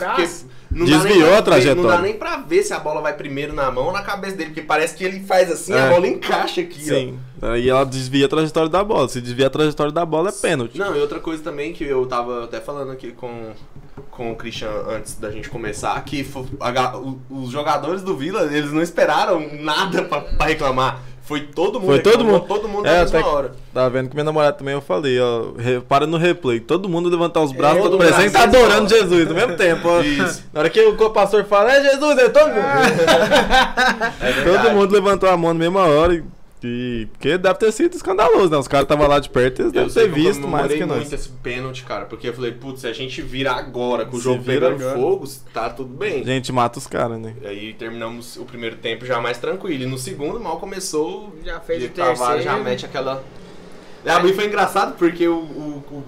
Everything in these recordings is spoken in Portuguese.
braço. Não Desviou dá nem pra a trajetória. Ver, não dá nem pra ver se a bola vai primeiro na mão ou na cabeça dele, porque parece que ele faz assim, É. a bola encaixa aqui, Sim. Aí ela desvia a trajetória da bola. Se desvia a trajetória da bola, é ó. pênalti. Não, e outra coisa também que eu tava até falando aqui com, com o Christian antes da gente começar, que a os jogadores do Vila, eles não esperaram nada pra, pra reclamar. Foi todo mundo Foi todo mundo. todo mundo É, na mesma hora. Tá vendo que minha namorada também eu falei, ó. Para no replay. Todo mundo levantar os braços, todo todo presente tá assim, adorando. Jesus ao mesmo tempo. ó. Isso. Na hora que o pastor fala, é Jesus, é todo mundo. É Todo mundo levantou a mão na mesma hora. E, e- porque deve ter sido escandaloso, né? Os caras estavam lá de perto, eles Eu devem ter eu visto mais que nós. muito esse pênalti, cara, porque eu falei, putz, se a gente virar agora com o jogo pegando agora. fogo, tá tudo bem. Gente, mata os caras, né? Aí terminamos o primeiro tempo já mais tranquilo. E no segundo, mal começou. Já fez e o terceiro. já mete aquela. Ah, mas foi engraçado porque o, o- o-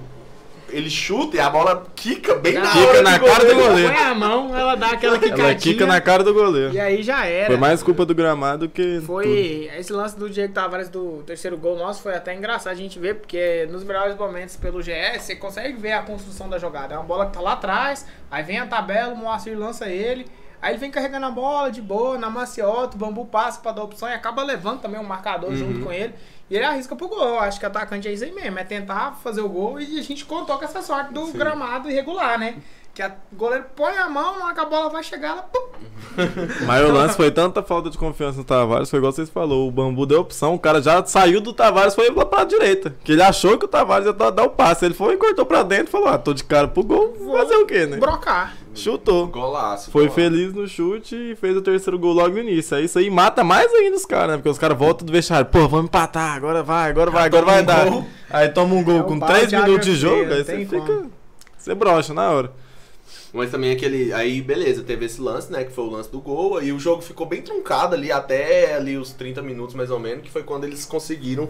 ele chuta e a bola quica bem Já na quica hora na do cara do goleiro. Põe a mão, ela dá aquela quicadinha. Ela quica na cara do goleiro. E aí já era. Foi mais culpa do gramado que. Foi esse lance do Diego Tavares do terceiro gol nosso foi até engraçado a gente ver, porque nos melhores momentos pelo GS você consegue ver a construção da jogada. É uma bola que tá lá atrás, aí vem a tabela, o Moacir lança ele, aí ele vem carregando a bola de boa, na maciota, o bambu passa pra dar opção e acaba levando também o marcador junto com ele. E ele arrisca pro gol. Eu acho que atacante é isso aí mesmo, é tentar fazer o gol e a gente contou com essa sorte do gramado irregular, né? Que o goleiro põe a mão, na hora que a bola vai chegar, ela. pum, Mas o lance foi tanta falta de confiança no Tavares, foi igual vocês falou, o Bambu deu opção, o cara já saiu do Tavares foi lá pra direita. Que ele achou que o Tavares ia dar o passe. Ele foi e cortou pra dentro e falou: Ah, tô de cara pro gol, vou fazer o quê, né? brocar. Chutou. Golaço. Foi golaço. feliz no chute e fez o terceiro gol logo no início. Aí isso aí mata mais ainda os caras, né? Porque os caras voltam do vestiário. Pô, vamos empatar, agora vai, agora vai, agora vai um dar. gol. Aí toma um gol É o com balde 3 de minutos de jogo, aí você fica. como. Você brocha na hora. Mas também aquele. Aí, beleza, teve esse lance, né? Que foi o lance do gol. Aí o jogo ficou bem truncado ali, até ali os 30 minutos mais ou menos, que foi quando eles conseguiram.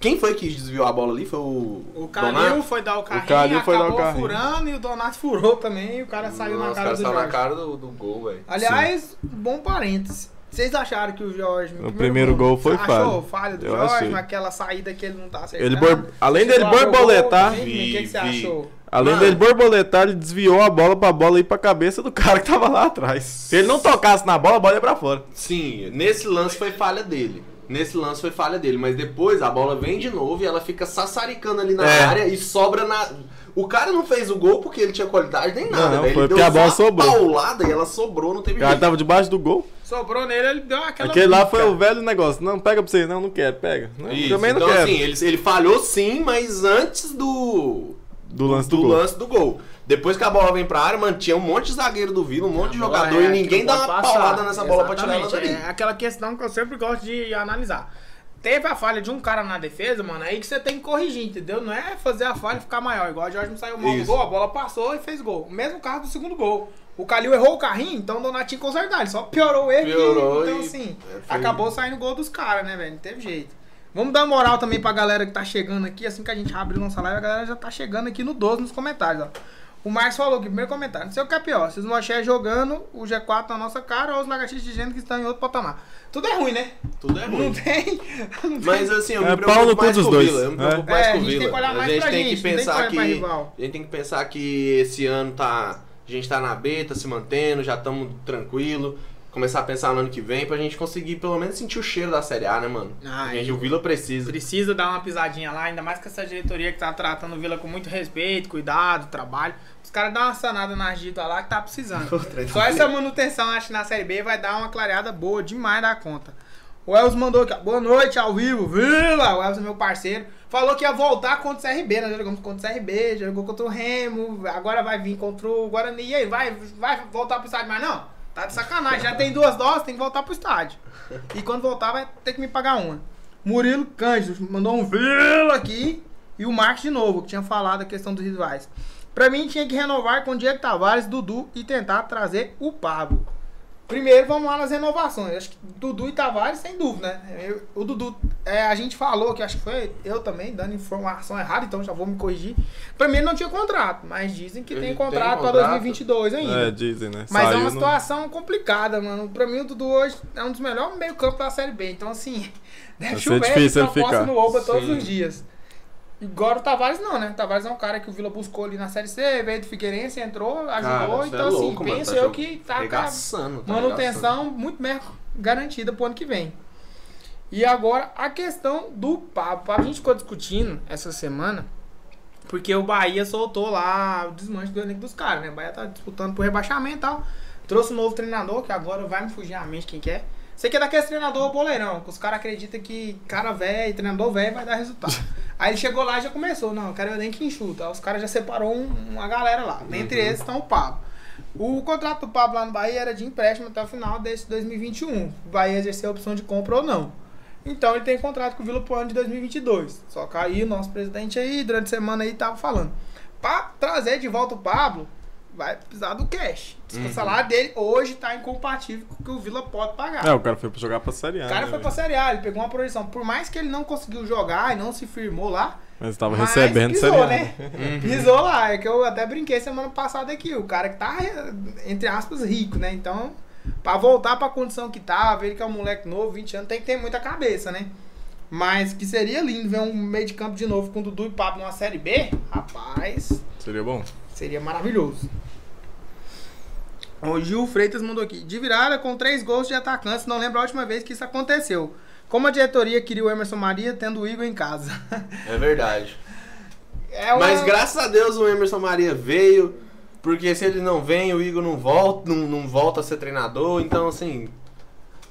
Quem foi que desviou a bola ali? Foi o. O Calil foi dar o carrinho, Calil foi dar o acabou carrinho. furando e o Donato furou também e o cara saiu Nossa, na cara do Jorge. na cara do, do gol, velho. Aliás, bom parênteses. Vocês acharam que o Jorge... no O primeiro gol foi achou falha. falha do Eu Jorge, achei. naquela saída que ele não tá acertando? Ele bor- Além dele o borboletar, gol, O que, que você achou? além Mano. dele borboletar, ele desviou a bola pra bola ir pra cabeça do cara que tava lá atrás. Se ele não tocasse na bola, a bola ia pra fora. Sim, nesse lance foi falha dele. Nesse lance foi falha dele, mas depois a bola vem de novo e ela fica sassaricando ali na É. área e sobra na. O cara não fez o gol porque ele tinha qualidade nem nada, Não, velho. foi Ele porque deu a bola uma sobrou. paulada e ela sobrou, não teve O cara jeito. tava debaixo do gol. Sobrou nele, ele deu aquela... Aquele lá foi o velho negócio. Não, pega pra você. Não, não quero, pega. Não, Isso, também não então quero. assim, ele, ele falhou sim, mas antes do. do lance do, do gol. lance do gol. Depois que a bola vem pra área, mano, tinha um monte de zagueiro do Vila, um monte de A bola jogador é, e ninguém dá uma passar. paulada nessa bola pra tirar ela Exatamente, dali. É aquela questão que eu sempre gosto de analisar. Teve a falha de um cara na defesa, mano, aí que você tem que corrigir, entendeu? Não é fazer a falha e ficar maior. Igual o Jorge não saiu mal do gol, a bola passou e fez gol. O mesmo caso do segundo gol. O Calil errou o carrinho, então o Donatinho consertar. Ele só piorou o erro. e- Piorou então, assim, é, acabou saindo gol dos caras, né, velho? Não teve jeito. Vamos dar moral também pra galera que tá chegando aqui. Assim que a gente abre o nosso live, a galera já tá chegando aqui no 12 nos comentários, ó. O Marcos falou aqui, primeiro comentário. Não sei o que é pior. Se os Moché jogando o G4 na nossa cara ou os lagartixas de gênero que estão em outro patamar. Tudo é ruim, né? Tudo é Não ruim. tem. Não tem. Mas assim, eu me É, preocupo pau no cu mais com o dois. Vila. Eu me É. preocupo É, mais a com o gente tem Vila. que olhar A mais gente pra tem que pensar que. A gente tem que pensar que esse ano tá. A gente tá na B, tá se mantendo, já estamos tranquilo. Começar a pensar no ano que vem pra gente conseguir pelo menos sentir o cheiro da Série A, né, mano? Ah, a gente, o Vila precisa. Precisa dar uma pisadinha lá, ainda mais que essa diretoria que tá tratando o Vila com muito respeito, cuidado, trabalho. Os caras dão uma sanada na Gita lá que tá precisando. Só essa manutenção, acho que na Série B vai dar uma clareada boa demais da conta. O Elvis mandou aqui, ó, boa noite ao vivo, Vila! O Elvis é meu parceiro. Falou que ia voltar contra o CRB, já jogamos contra o CRB, já jogou contra o Remo, agora vai vir contra o Guarani. E aí, vai, vai voltar pro estádio? Mas não, tá de sacanagem, já tem duas doses, tem que voltar pro estádio. E quando voltar vai ter que me pagar uma. Murilo Cândido mandou um Vila aqui. E o Marcos de novo, que tinha falado a questão dos rivais. Pra mim tinha que renovar com o Diego Tavares, Dudu e tentar trazer o Pablo. Primeiro vamos lá nas renovações. Acho que Dudu e Tavares, sem dúvida, né? Eu- o Dudu, é, a gente falou que acho que foi eu também dando informação errada, então já vou me corrigir. Pra mim ele não tinha contrato, mas dizem que tem tem contrato pra contrato. 2022 ainda. É, dizem, né? Mas é Saiu uma no- situação complicada, mano. Pra mim, o Dudu hoje é um dos melhores meio-campo da Série B. Então, assim, deve Vai ser chover difícil ele ficar. no Oba todos os dias. Agora o Tavares não, né? O Tavares é um cara que o Vila buscou ali na Série C, veio do Figueirense, entrou, ajudou. Cara, então, é assim, louco, mano, penso tá eu que tá Regaçando, tá manutenção muito bem garantida pro ano que vem. E agora, a questão do papo. A gente ficou discutindo essa semana, porque o Bahia soltou lá o desmanche do elenco dos caras, né? O Bahia tá disputando por rebaixamento e tal. Trouxe um novo treinador, que agora vai me fugir a mente quem que é. Você que é daquele treinador boleirão, que os caras acreditam que cara velho, treinador velho vai dar resultado. Aí ele chegou lá e já começou, não, eu quero o elenco enxuta. Aí os caras já separou um- uma galera lá. Dentre eles estão o Pablo. O contrato do Pablo lá no Bahia era de empréstimo até o final desse 2021. O Bahia exercer a opção de compra ou não. Então ele tem contrato com o Vila pro ano de 2022. Só que aí o nosso presidente aí, durante a semana aí, tava falando. Pra trazer de volta o Pablo, vai precisar do cash. Uhum. O salário dele hoje tá incompatível com o que o Vila pode pagar. É, o cara foi jogar pra Série A. O cara né, foi pra? Série A, ele pegou uma projeção. Por mais que ele não conseguiu jogar e não se firmou lá, Mas tava mas recebendo pisou, Série A. né? Pisou lá. É que eu até brinquei semana passada aqui. O cara que tá, entre aspas, rico, né? Então, pra voltar pra condição que tava, ele que é um moleque novo, 20 anos, tem que ter muita cabeça, né? Mas que seria lindo ver um meio de campo de novo com Dudu e Pablo numa Série B. Rapaz, Seria bom. seria maravilhoso. O Gil Freitas mandou aqui. De virada com três gols de atacantes, não lembro a última vez que isso aconteceu. Como a diretoria queria o Emerson Maria tendo o Igor em casa. É verdade. É uma- Mas graças a Deus o Emerson Maria veio, porque se ele não vem, o Igor não volta, não, não volta a ser treinador, então assim,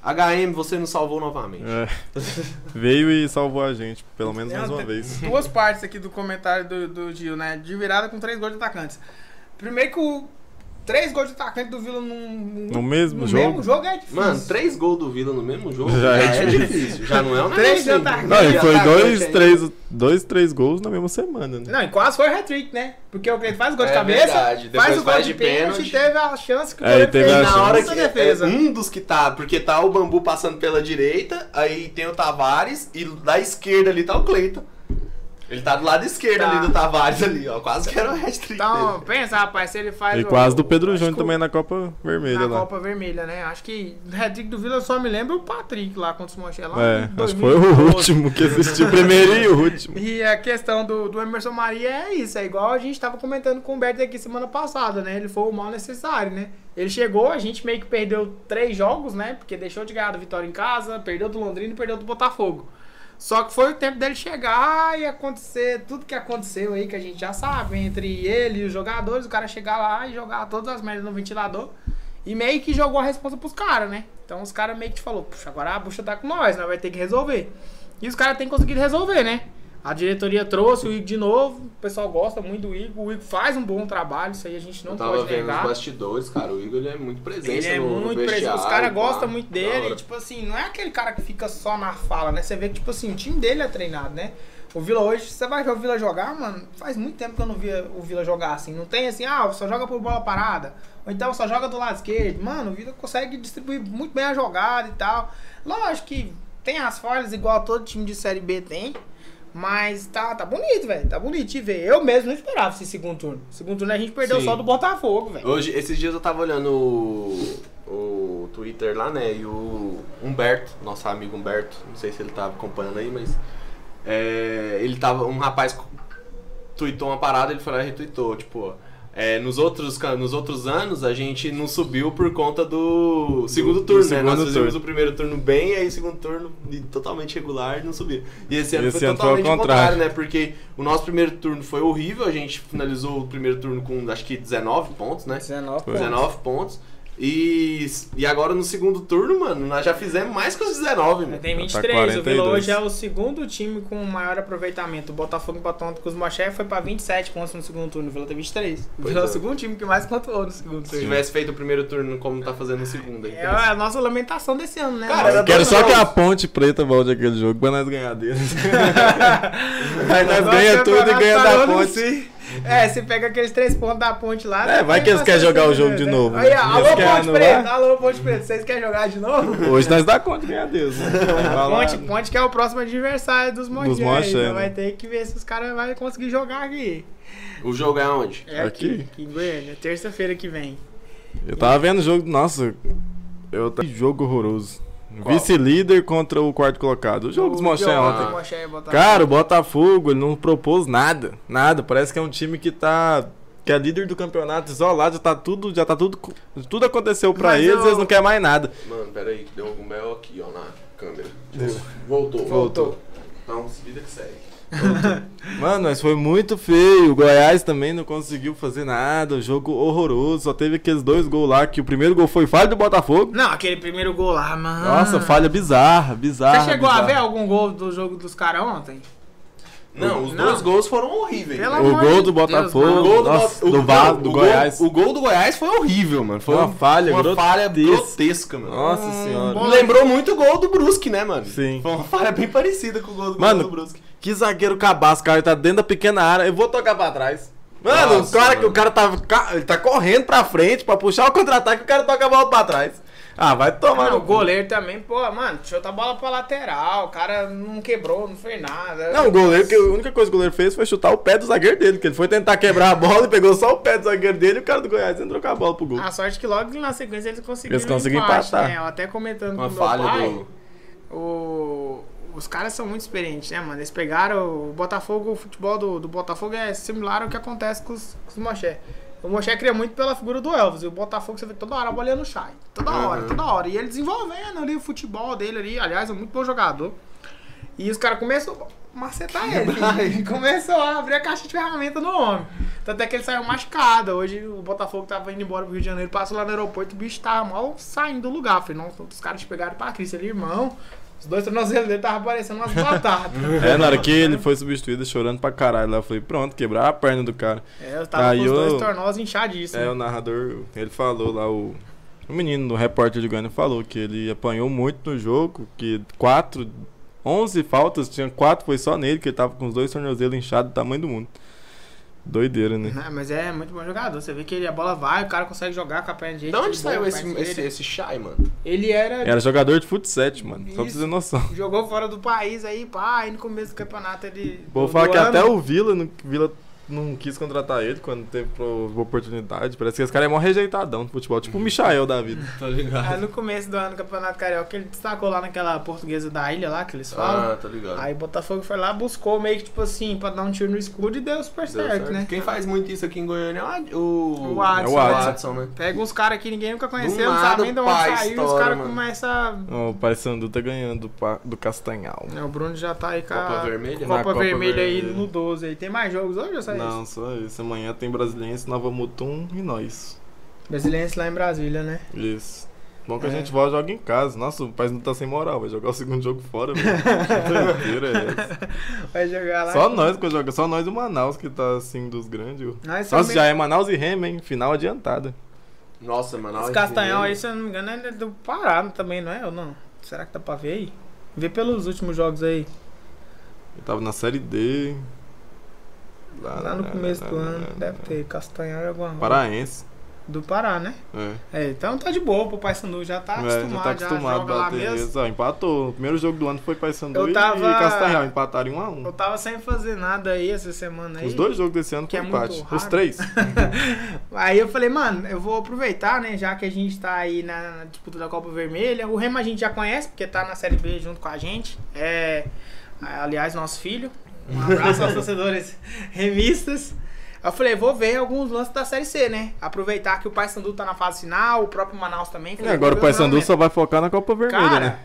HM, você nos salvou novamente. É. Veio e salvou a gente, pelo menos mais uma vez. Duas partes aqui do comentário do, do Gil, né? De virada com três gols de atacantes. Primeiro que o. Três gols de atacante do Vila num, No mesmo no jogo? mesmo jogo é difícil. Mano, três gols do Vila no mesmo jogo Já já, é é, difícil. Já não é um Três negócio de ataque. Não, e foi dois, ainda. três, dois, três gols na mesma semana, né? Não, e quase foi hat-trick, né? Porque o Cleiton faz o gol de É cabeça, verdade. Depois faz o gol faz de de pênalti pênalti. e teve a chance que o É, goleiro fez na hora que defesa. é um dos que tá, porque tá o Bambu passando pela direita, aí tem o Tavares e da esquerda ali tá o Cleiton. Ele tá do lado esquerdo Tá. ali do Tavares ali, ó. Quase que era o hat-trick Então, dele. pensa, rapaz, se ele faz E o- quase do Pedro Júnior o- também na Copa Vermelha Na lá. Copa Vermelha, né? Acho que o hat-trick do Vila só me lembra o Patrick lá contra os Manchester lá. É, acho que foi o 2012. último que assistiu, o primeiro e o último. E a questão do, do Emerson Maria é isso, é igual a gente tava comentando com o Berto aqui semana passada, né? Ele foi o mal necessário, né? Ele chegou, a gente meio que perdeu três jogos, né? Porque deixou de ganhar do Vitória em casa, perdeu do Londrina e perdeu do Botafogo. Só que foi o tempo dele chegar e acontecer tudo que aconteceu aí, que a gente já sabe, entre ele e os jogadores, o cara chegar lá e jogar todas as merdas no ventilador. E meio que jogou a responsa pros caras, né? Então os caras meio que falou, puxa, agora a bucha tá com nós, nós vai ter que resolver. E os caras têm conseguido resolver, né? A diretoria trouxe o Igor de novo, o pessoal gosta muito do Igor, o Igor faz um bom trabalho, isso aí a gente não tava pode vendo negar. os bastidores, cara. O Igor ele é muito presente Ele é no, muito presente, os caras gostam muito dele, e, tipo assim, não é aquele cara que fica só na fala, né? Você vê que, tipo assim, o time dele é treinado, né? O Vila hoje, você vai ver o Vila jogar, mano, faz muito tempo que eu não via o Vila jogar assim. Não tem assim, ah, só joga por bola parada. Ou então só joga do lado esquerdo. Mano, o Vila consegue distribuir muito bem a jogada e tal. Lógico que tem as falhas igual todo time de Série B tem. Mas tá, tá bonito, velho. Tá bonito de ver. Eu mesmo não esperava esse segundo turno. Segundo turno a gente perdeu Sim. só do Botafogo, velho. Hoje, esses dias eu tava olhando o, o Twitter lá, né? E o Humberto, nosso amigo Humberto, não sei se ele tava acompanhando aí, mas. é, ele tava. Um rapaz tweetou uma parada, ele foi lá e retweetou, tipo. É, nos, outros, nos outros anos a gente não subiu por conta do segundo do turno, né? segundo Nós fizemos turno. o primeiro turno bem, e aí o segundo turno totalmente regular e não subiu. E esse ano Esse foi ano foi totalmente o contrário. contrário, né? Porque o nosso primeiro turno foi horrível, a gente finalizou o primeiro turno com acho que 19 pontos, né? 19 Foi. 19 pontos. E, e agora no segundo turno, mano, nós já fizemos mais que os 19, mano. Tem Tá 23. o Vila 42. hoje é o segundo time com maior aproveitamento. O Botafogo empatou com os Moché foi pra 27 pontos no segundo turno. O Vila tem 23. O Pois Vila é o é. segundo time que mais pontuou no segundo Se turno. tivesse feito o primeiro turno como tá fazendo o segundo. aí. É a nossa lamentação desse ano, né? Cara, era Quero só que a Ponte Preta volte aquele jogo pra nós ganhar deles. Aí nós ganha tudo e ganha da no Ponte. É, você pega aqueles três pontos da ponte lá. É, vai que eles querem jogar o jogo de novo, Aí, né? alô, Ponte. Preta, alô, Ponte Preta, vocês querem jogar de novo? Hoje nós dá conta de ganhar deles. Né? Ponte, Ponte que é o próximo adversário dos. Moché, então né? vai ter que ver se os caras vão conseguir jogar aqui. O jogo é onde? É aqui, Aqui? aqui em Goiânia, terça-feira que vem. Eu tava vendo o jogo, nossa, eu tava... que jogo horroroso. Vice-líder contra o quarto colocado. O jogo dos Moché ontem. Moché. Cara, o Botafogo ele não propôs nada. Nada. Parece que é um time que tá. Que é líder do campeonato isolado, já tá tudo. Já tá tudo. Tudo aconteceu pra Mas eles, eu- eles não querem mais nada. Mano, peraí, deu algum mel aqui, ó, na câmera. Voltou. Voltou. Então, vida que segue. Mano, mas foi muito feio. O Goiás também não conseguiu fazer nada. O jogo horroroso. Só teve aqueles dois gols lá. Que o primeiro gol foi falha do Botafogo. Não, aquele primeiro gol lá, mano. Nossa, falha bizarra, bizarra. Você chegou a bizarra. ver algum gol do jogo dos caras ontem? Não, os Não. dois gols foram horríveis. O amor gol de do Deus, Botafogo, mano. O gol do, Nossa, do o gol- do o gol- Goiás. O gol do Goiás foi horrível, mano. Foi Uma falha uma falha grotesca. grotesca, mano. Nossa Hum, senhora. Lembrou muito o gol do Brusque, né, mano? Sim. Foi uma falha bem parecida com o gol do, Mano, do Brusque. Que zagueiro cabaço, cara. Ele tá dentro da pequena área. Eu vou tocar pra trás. Mano, Nossa, o cara que mano. o cara tá, ele tá correndo pra frente pra puxar o contra-ataque, o cara toca a bola pra trás. Ah, vai tomar. Mano, no o cu. goleiro também, pô, mano, chuta a bola pra lateral. O cara não quebrou, não fez nada. Não, o goleiro, que a única coisa que o goleiro fez foi chutar o pé do zagueiro dele, que ele foi tentar quebrar a bola e pegou só o pé do zagueiro dele e o cara do Goiás entrou com a bola pro gol. A sorte que logo na sequência eles conseguiram. Eles conseguiram empate, empatar. Né? Eu até comentando Uma com falha meu pai. do. O... Os caras são muito experientes, né, mano? Eles pegaram o Botafogo, o futebol do, do Botafogo é similar ao que acontece com os, com os Moché. O Moché cria muito pela figura do Elvis. E o Botafogo, você vê toda hora a bolinha no chai. Toda hora, Uhum. toda hora. E ele desenvolvendo ali o futebol dele ali. Aliás, é um muito bom jogador. E os caras começam a macetar ele. Começou a abrir a caixa de ferramenta no homem. Tanto é que ele saiu machucado. Hoje o Botafogo tava indo embora pro Rio de Janeiro, passou lá no aeroporto, o bicho tava mal saindo do lugar. Falei, não, os caras te pegaram pra Cris ali, irmão. Os dois tornozelos dele estavam parecendo umas batatas. É, na hora que ele foi substituído, chorando pra caralho lá, eu falei, pronto, quebrar a perna do cara. É, eu tava Aí com os dois eu- tornozes inchadíssimos. É, o narrador, ele falou lá, o, o menino do repórter de Goiânia falou que ele apanhou muito no jogo, que quatro, 11 faltas, tinha quatro, foi só nele, que ele tava com os dois tornozelos inchados do tamanho do mundo. Doideira, né? Né, Mas é muito bom jogador. Você vê que ele, a bola vai, o cara consegue jogar com a perna direita. De onde boa, saiu esse, esse, esse Shai, mano? Ele era, Era jogador de futsal, mano, só pra Isso. você ter noção. Jogou fora do país aí, pá, aí no começo do campeonato ele. Vou falar que ano, até o Vila, não- Vila não quis contratar ele quando teve oportunidade. Parece que esse cara é mó rejeitadão no futebol, tipo o Michael da vida. Tá ligado? Aí no começo do ano do Campeonato Carioca, ele destacou lá naquela portuguesa da ilha lá, que eles falam. Ah, tá ligado. Aí Botafogo foi lá, buscou meio que tipo assim, pra dar um tiro no escudo e deu super Deu certo, certo. né? Quem faz muito isso aqui em Goiânia é o, o, O Adson. É o Adson. né? Pega uns caras que ninguém nunca conheceu, Do não sabe nem de onde saiu, e os caras começam. Ó, O Paysandu tá ganhando do, do Castanhal. É, o Bruno já tá aí com a Copa Vermelha? Copa, Copa Vermelha aí Vermelha. no 12 aí. Tem mais jogos hoje ou só Não, isso? só isso. Amanhã tem Brasiliense, Nova Mutum e nós. Brasiliense lá em Brasília, né? Isso. Bom que a É. gente volta e joga em casa. Nossa, o Paysandu tá sem moral, vai jogar o segundo jogo fora, velho. Que é? Vai jogar lá. Só nós que joga, só nós e o Manaus que tá assim dos grandes. Nós Nossa, somos- já é Manaus e Remo, hein? Final adiantada. Nossa, mano. Esse Castanhal aí, se eu não me engano, é do Pará também, não é? Ou não? Será que dá pra ver aí? Vê pelos últimos jogos aí. Ele tava na série D. Lá no começo do ano, deve ter Castanhal e alguma coisa. Paraense. Do Pará, né? É. É, então tá de boa pro Paysandu, já tá É, acostumado, já tá acostumado joga lá bater mesmo. Ó, empatou. O primeiro jogo do ano foi Paysandu e- tava- e Castanhal. Empataram em 1 a 1 Eu tava sem fazer nada aí essa semana aí. Os dois jogos desse ano Que foi é muito empate. Os três. Aí eu falei, mano, eu vou aproveitar, né? Já que a gente tá aí na, na disputa da Copa Vermelha. O Remo a gente já conhece, porque tá na Série B junto com a gente. É, aliás, nosso filho. Um abraço aos torcedores remistas. Eu falei, vou ver alguns lances da Série C, né? Aproveitar que o Paysandu tá na fase final, o próprio Manaus também. E Falei, agora o Paysandu só vai focar na Copa Vermelha, Cara, né?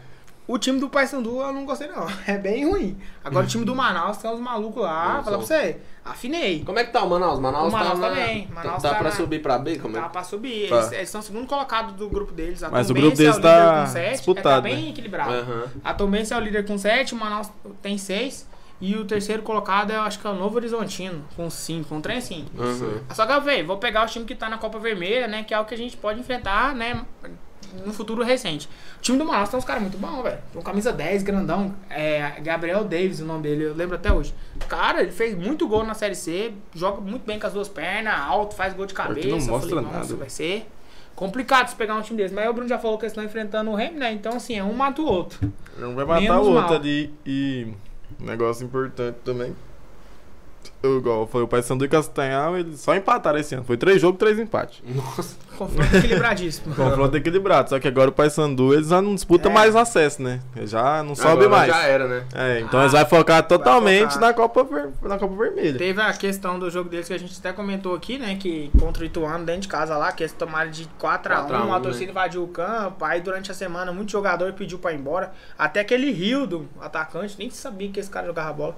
o time do Paysandu eu não gostei não. É bem ruim. Agora o time do Manaus tem uns malucos lá, Não, falar pra você, afinei. Como é que tá o Manaus? Manaus, O Manaus tá na- também. tá- Manaus tá, tá pra na- subir pra B? Como é? Tá pra subir. Tá. Eles, eles são o segundo colocado do grupo deles. A Mas o grupo deles é o líder tá com sete, disputado, É, tá bem né? equilibrado. Aham. A Tombense é o líder com 7, o Manaus tem 6. E o terceiro colocado, eu acho que é o Novo Horizontino, com 5, com um trem assim. Uhum. Só que, velho, vou pegar o time que tá na Copa Vermelha, né? Que é o que a gente pode enfrentar, né? No futuro recente. O time do Manaus tem uns caras muito bons, velho. Tem um camisa 10, grandão. É, Gabriel Davis, o nome dele, eu lembro até hoje. Cara, ele fez muito gol na Série C, joga muito bem com as duas pernas, alto, faz gol de cabeça. não Eu mostra falei, nossa, nada. vai ser complicado se pegar um time desse. Mas aí o Bruno já falou que eles estão enfrentando o Remy, né? Então, assim, é um mata o outro. Um vai matar Menos o outro mal. ali. E negócio importante também. Igual foi o Paysandu e Castanhal, eles só empataram esse ano. Foi três jogos, três empates. Nossa. Confronto equilibradíssimo. Confronto equilibrado. Só que agora o Paysandu, eles já não disputam É. mais acesso, né? Eles já não sobe Agora mais. Já era, né? É, então Ah, eles vão focar totalmente focar. Na, Copa Ver- na Copa Vermelha. Teve a questão do jogo deles que a gente até comentou aqui, né? Que contra o Ituano, dentro de casa lá, que eles tomaram de 4x1, 4 a 1, a, torcida né? invadiu o campo. Aí durante a semana, muito jogador pediu pra ir embora. Até aquele Rio do atacante, nem sabia que esse cara jogava bola.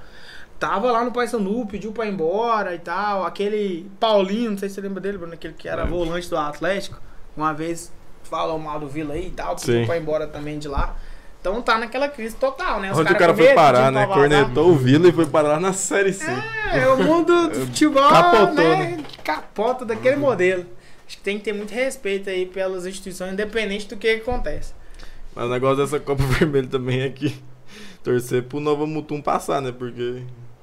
Tava lá no Paysandu, pediu pra ir embora e tal. Aquele Paulinho, não sei se você lembra dele, Bruno, aquele que era Lembro. volante do Atlético. Uma vez falou mal do Vila aí e tal, pediu Sim. pra ir embora também de lá. Então tá naquela crise total, né? Os Onde o caras cara foi parar, né? Cornetou o Vila e foi parar na Série C. É, o mundo do futebol, Capotou, né? né? Capota daquele modelo. Acho que tem que ter muito respeito aí pelas instituições, independente do que acontece. Mas o negócio dessa Copa Vermelha também é que torcer pro Nova Mutum passar, né? Porque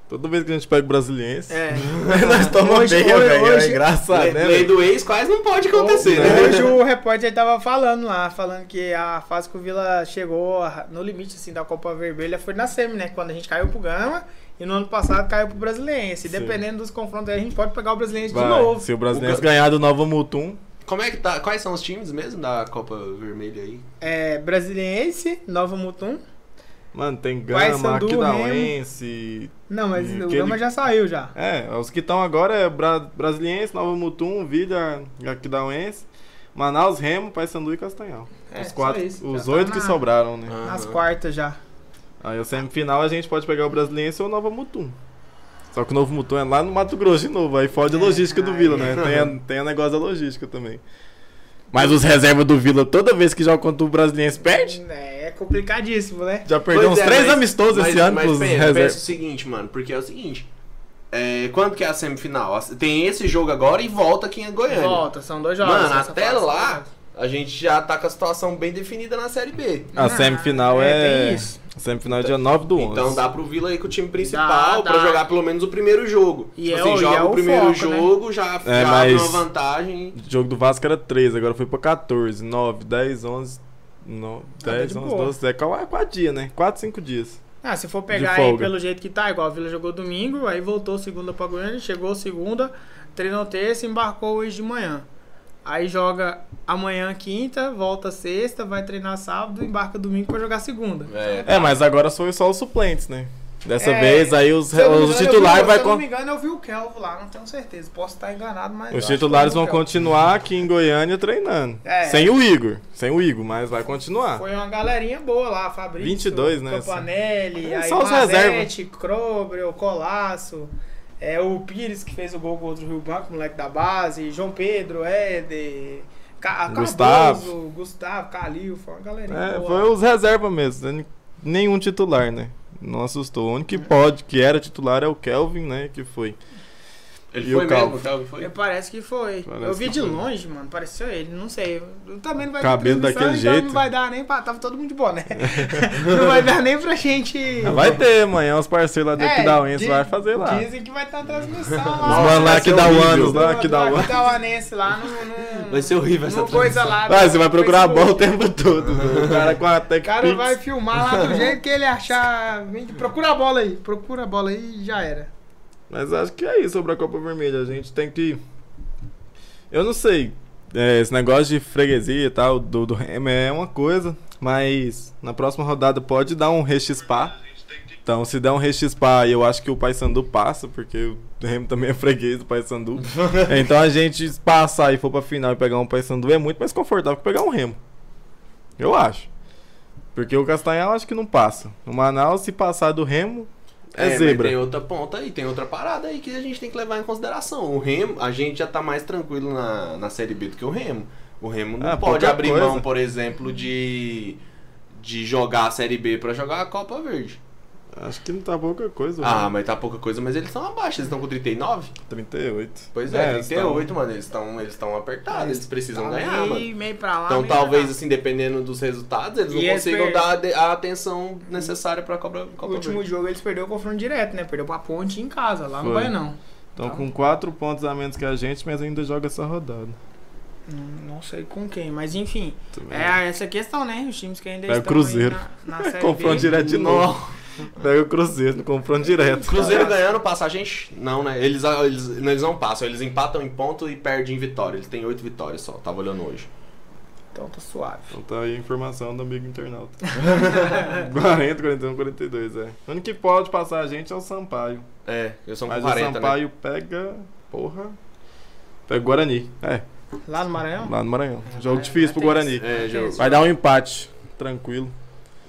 toda vez que a gente pega o Brasiliense, É. nós tomamos Hoje- bem, hoje- velho. É hoje- engraçado, lei, né? lei do ex quase não pode acontecer, né? Hoje o repórter tava falando lá, falando que a fase que o Vila chegou no limite assim, da Copa Vermelha foi na semi, né? Quando a gente caiu pro Gama e no ano passado caiu pro Brasiliense. Sim. Dependendo dos confrontos aí, a gente pode pegar o Brasiliense de novo. Se o Brasiliense O Ga- ganhar do Nova Mutum, Como é que tá? Quais são os times mesmo da Copa Vermelha aí? É, Brasiliense, Nova Mutum. Mano, tem Gama, Aquidauense. Não, mas o Gama já saiu já. É, os que estão agora é Bra Brasiliense, Nova Mutum, Vila, Aquidauense, Manaus, Remo, Paysandu e Castanhal. É, os quatro, isso. Os tá oito que na- sobraram, né? Ah. Nas quartas já. Aí a semifinal a gente pode pegar o Brasiliense ou o Nova Mutum. Só que o Novo Mutum é lá no Mato Grosso de novo, aí fode a É, logística do Vila, né? Tem, a, tem o negócio da logística também. Mas os reservas do Vila, toda vez que joga contra o Brasiliense, perde. É, é complicadíssimo, né? Já perdeu Pois uns é, três mas- amistosos mas, esse ano mas pros pensa, pensa o reservas. seguinte, mano, porque é o seguinte. É, quando que é a semifinal? Tem esse jogo agora e volta aqui em Goiânia. Volta, são dois jogos. Mano, até fase. lá, a gente já tá com a situação bem definida na Série B. A Ah, semifinal é, é. isso. A semifinal é dia 9 do 11. Então dá pro Vila aí com o time principal dá. jogar pelo menos o primeiro jogo. E Tipo é assim, o- e joga é o o primeiro foco, né? jogo, já, É, já abre uma vantagem. O jogo do Vasco era 13, agora foi pra 14, 9, 10, 11, no, tá 10, de 11, boa. 12. É 4 dias, né? 4, 5 dias. Ah, se for pegar aí pelo jeito que tá, igual a Vila jogou domingo, aí voltou segunda pra Goiânia, chegou segunda, treinou terça, embarcou hoje de manhã. Aí joga amanhã quinta, volta sexta, vai treinar sábado, embarca domingo pra jogar segunda. É, É, mas agora foi só os suplentes, né? Dessa É, vez aí os, os titulares vi- vai Se eu não me engano, eu vi o Kelvin lá, não tenho certeza. Posso estar enganado, mas. Os titulares vão o continuar aqui em Goiânia treinando. É. Sem o Igor. Sem o Igor, mas vai continuar. Foi uma galerinha boa lá, Fabrício, 22, né, Campanelli, É, aí só os Mazete, Krobrel, Colasso, é, o Pires que fez o gol contra o Rio Branco, moleque da base, João Pedro, Éder, Ca Gustavo. Cardoso, Gustavo, Calil, foi uma galerinha É, foi os reservas mesmo. né? Nenhum titular, né? Não assustou. O único que pode, que era titular é o Kelvin, né? Que foi. Ele E foi o Calvo? mesmo, o Calvo foi? É, Parece que foi. Parece eu vi de foi. longe, mano. Pareceu ele, não sei. Eu também não vai Cabelo daquele então jeito. Não vai dar nem pra. Tava todo mundo de boné. não vai dar nem pra gente. Vai ter amanhã os parceiros lá de É, Aquidauense vai fazer lá. Dizem que vai ter uma transmissão lá. Os mano lá vai que ser dá o anos lá, que dá o o anos. Lá no, no. Vai ser horrível essa coisa lá. Vai, do você vai procurar a bola o tempo todo. né? O cara com a O Tech cara Pix. vai filmar lá do jeito que ele achar. Procura a bola aí. Procura a bola aí e já era. Mas acho que é isso sobre a Copa Vermelha. A gente tem que. Eu não sei. é, esse negócio de freguesia e tal, do, do Remo é uma coisa. Mas na próxima rodada pode dar um rechispar. Então, se der um rechispar, eu acho que o Paysandu passa, porque o Remo também é freguês do Paysandu. então, a gente passar e for pra final e pegar um Paysandu é muito mais confortável que pegar um Remo. Eu acho. Porque o Castanhal acho que não passa. O Manaus, se passar do Remo, é, zebra. tem outra ponta aí, tem outra parada aí que a gente tem que levar em consideração. O Remo, a gente já tá mais tranquilo na, na Série B do que o Remo. O Remo não Ah, pode abrir coisa. mão, por exemplo, de, de jogar a Série B pra jogar a Copa Verde. Acho que não tá pouca coisa. Ah, né? mas tá pouca coisa, mas eles estão abaixo, eles estão com 39. 38. Pois é, eles 38, tão- mano, eles estão eles tão apertados, eles precisam Tá ganhar, mano. meio, meio pra lá. Então meio pra talvez, cá. assim, dependendo dos resultados, eles E não eles consigam per- dar a atenção necessária pra Copa, O Copa último Verde. jogo eles perderam o confronto direto, né? Perdeu pra ponte em casa, lá no Foi. Baianão. Estão com 4 pontos a menos que a gente, mas ainda joga essa rodada. Não, não sei com quem, mas enfim. Também. É essa questão, né? Os times que ainda É o estão Cruzeiro. na, na série Confronto direto de novo. Pega o Cruzeiro no confronto direto. Cruzeiro ganhando, passa a gente? Não, né? Eles, eles, eles não passam, eles empatam em ponto e perdem em vitória. Eles têm oito vitórias só, tava olhando hoje. Então tá suave. Então tá aí a informação do amigo internauta. 40, 41, 42, é. O único que pode passar a gente é o Sampaio. É, eu sou um Mas 40, o né? Sampaio pega. Porra. Pega o Guarani. É, Lá no Maranhão? lá no Maranhão. É, Jogo vai- difícil pro Guarani. É, jogo. Vai dar um empate. Tranquilo.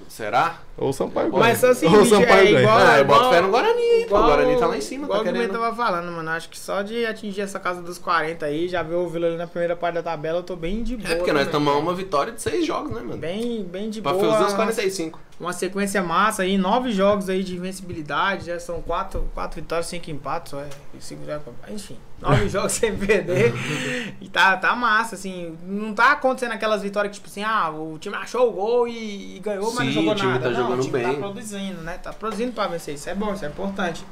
Será? Ou o Sampaio Mas assim, Ou o bicho, Sampaio é ganha. igual- ah, eu boto igual- fé no Guarani, aí, pô. O Igual- Guarani tá lá em cima, igual tá que o querendo. tava falando, mano. Acho que só de atingir essa casa dos 40 aí, já ver o Vila ali na primeira parte da tabela, eu tô bem de boa. É porque nós também. estamos a uma vitória de seis jogos, né, mano? Bem, bem de Pra boa. fazer os 45. Uma sequência massa aí, nove jogos aí de invencibilidade, já são quatro, quatro vitórias, cinco empates, só é, cinco enfim, nove jogos sem perder. E tá, tá massa, assim, não tá acontecendo aquelas vitórias que, tipo assim, ah, o time achou o gol e, e ganhou, mas não Sim, jogou nada. tá não, jogando o time bem. tá produzindo, né? Tá produzindo pra vencer, isso é bom, isso é importante.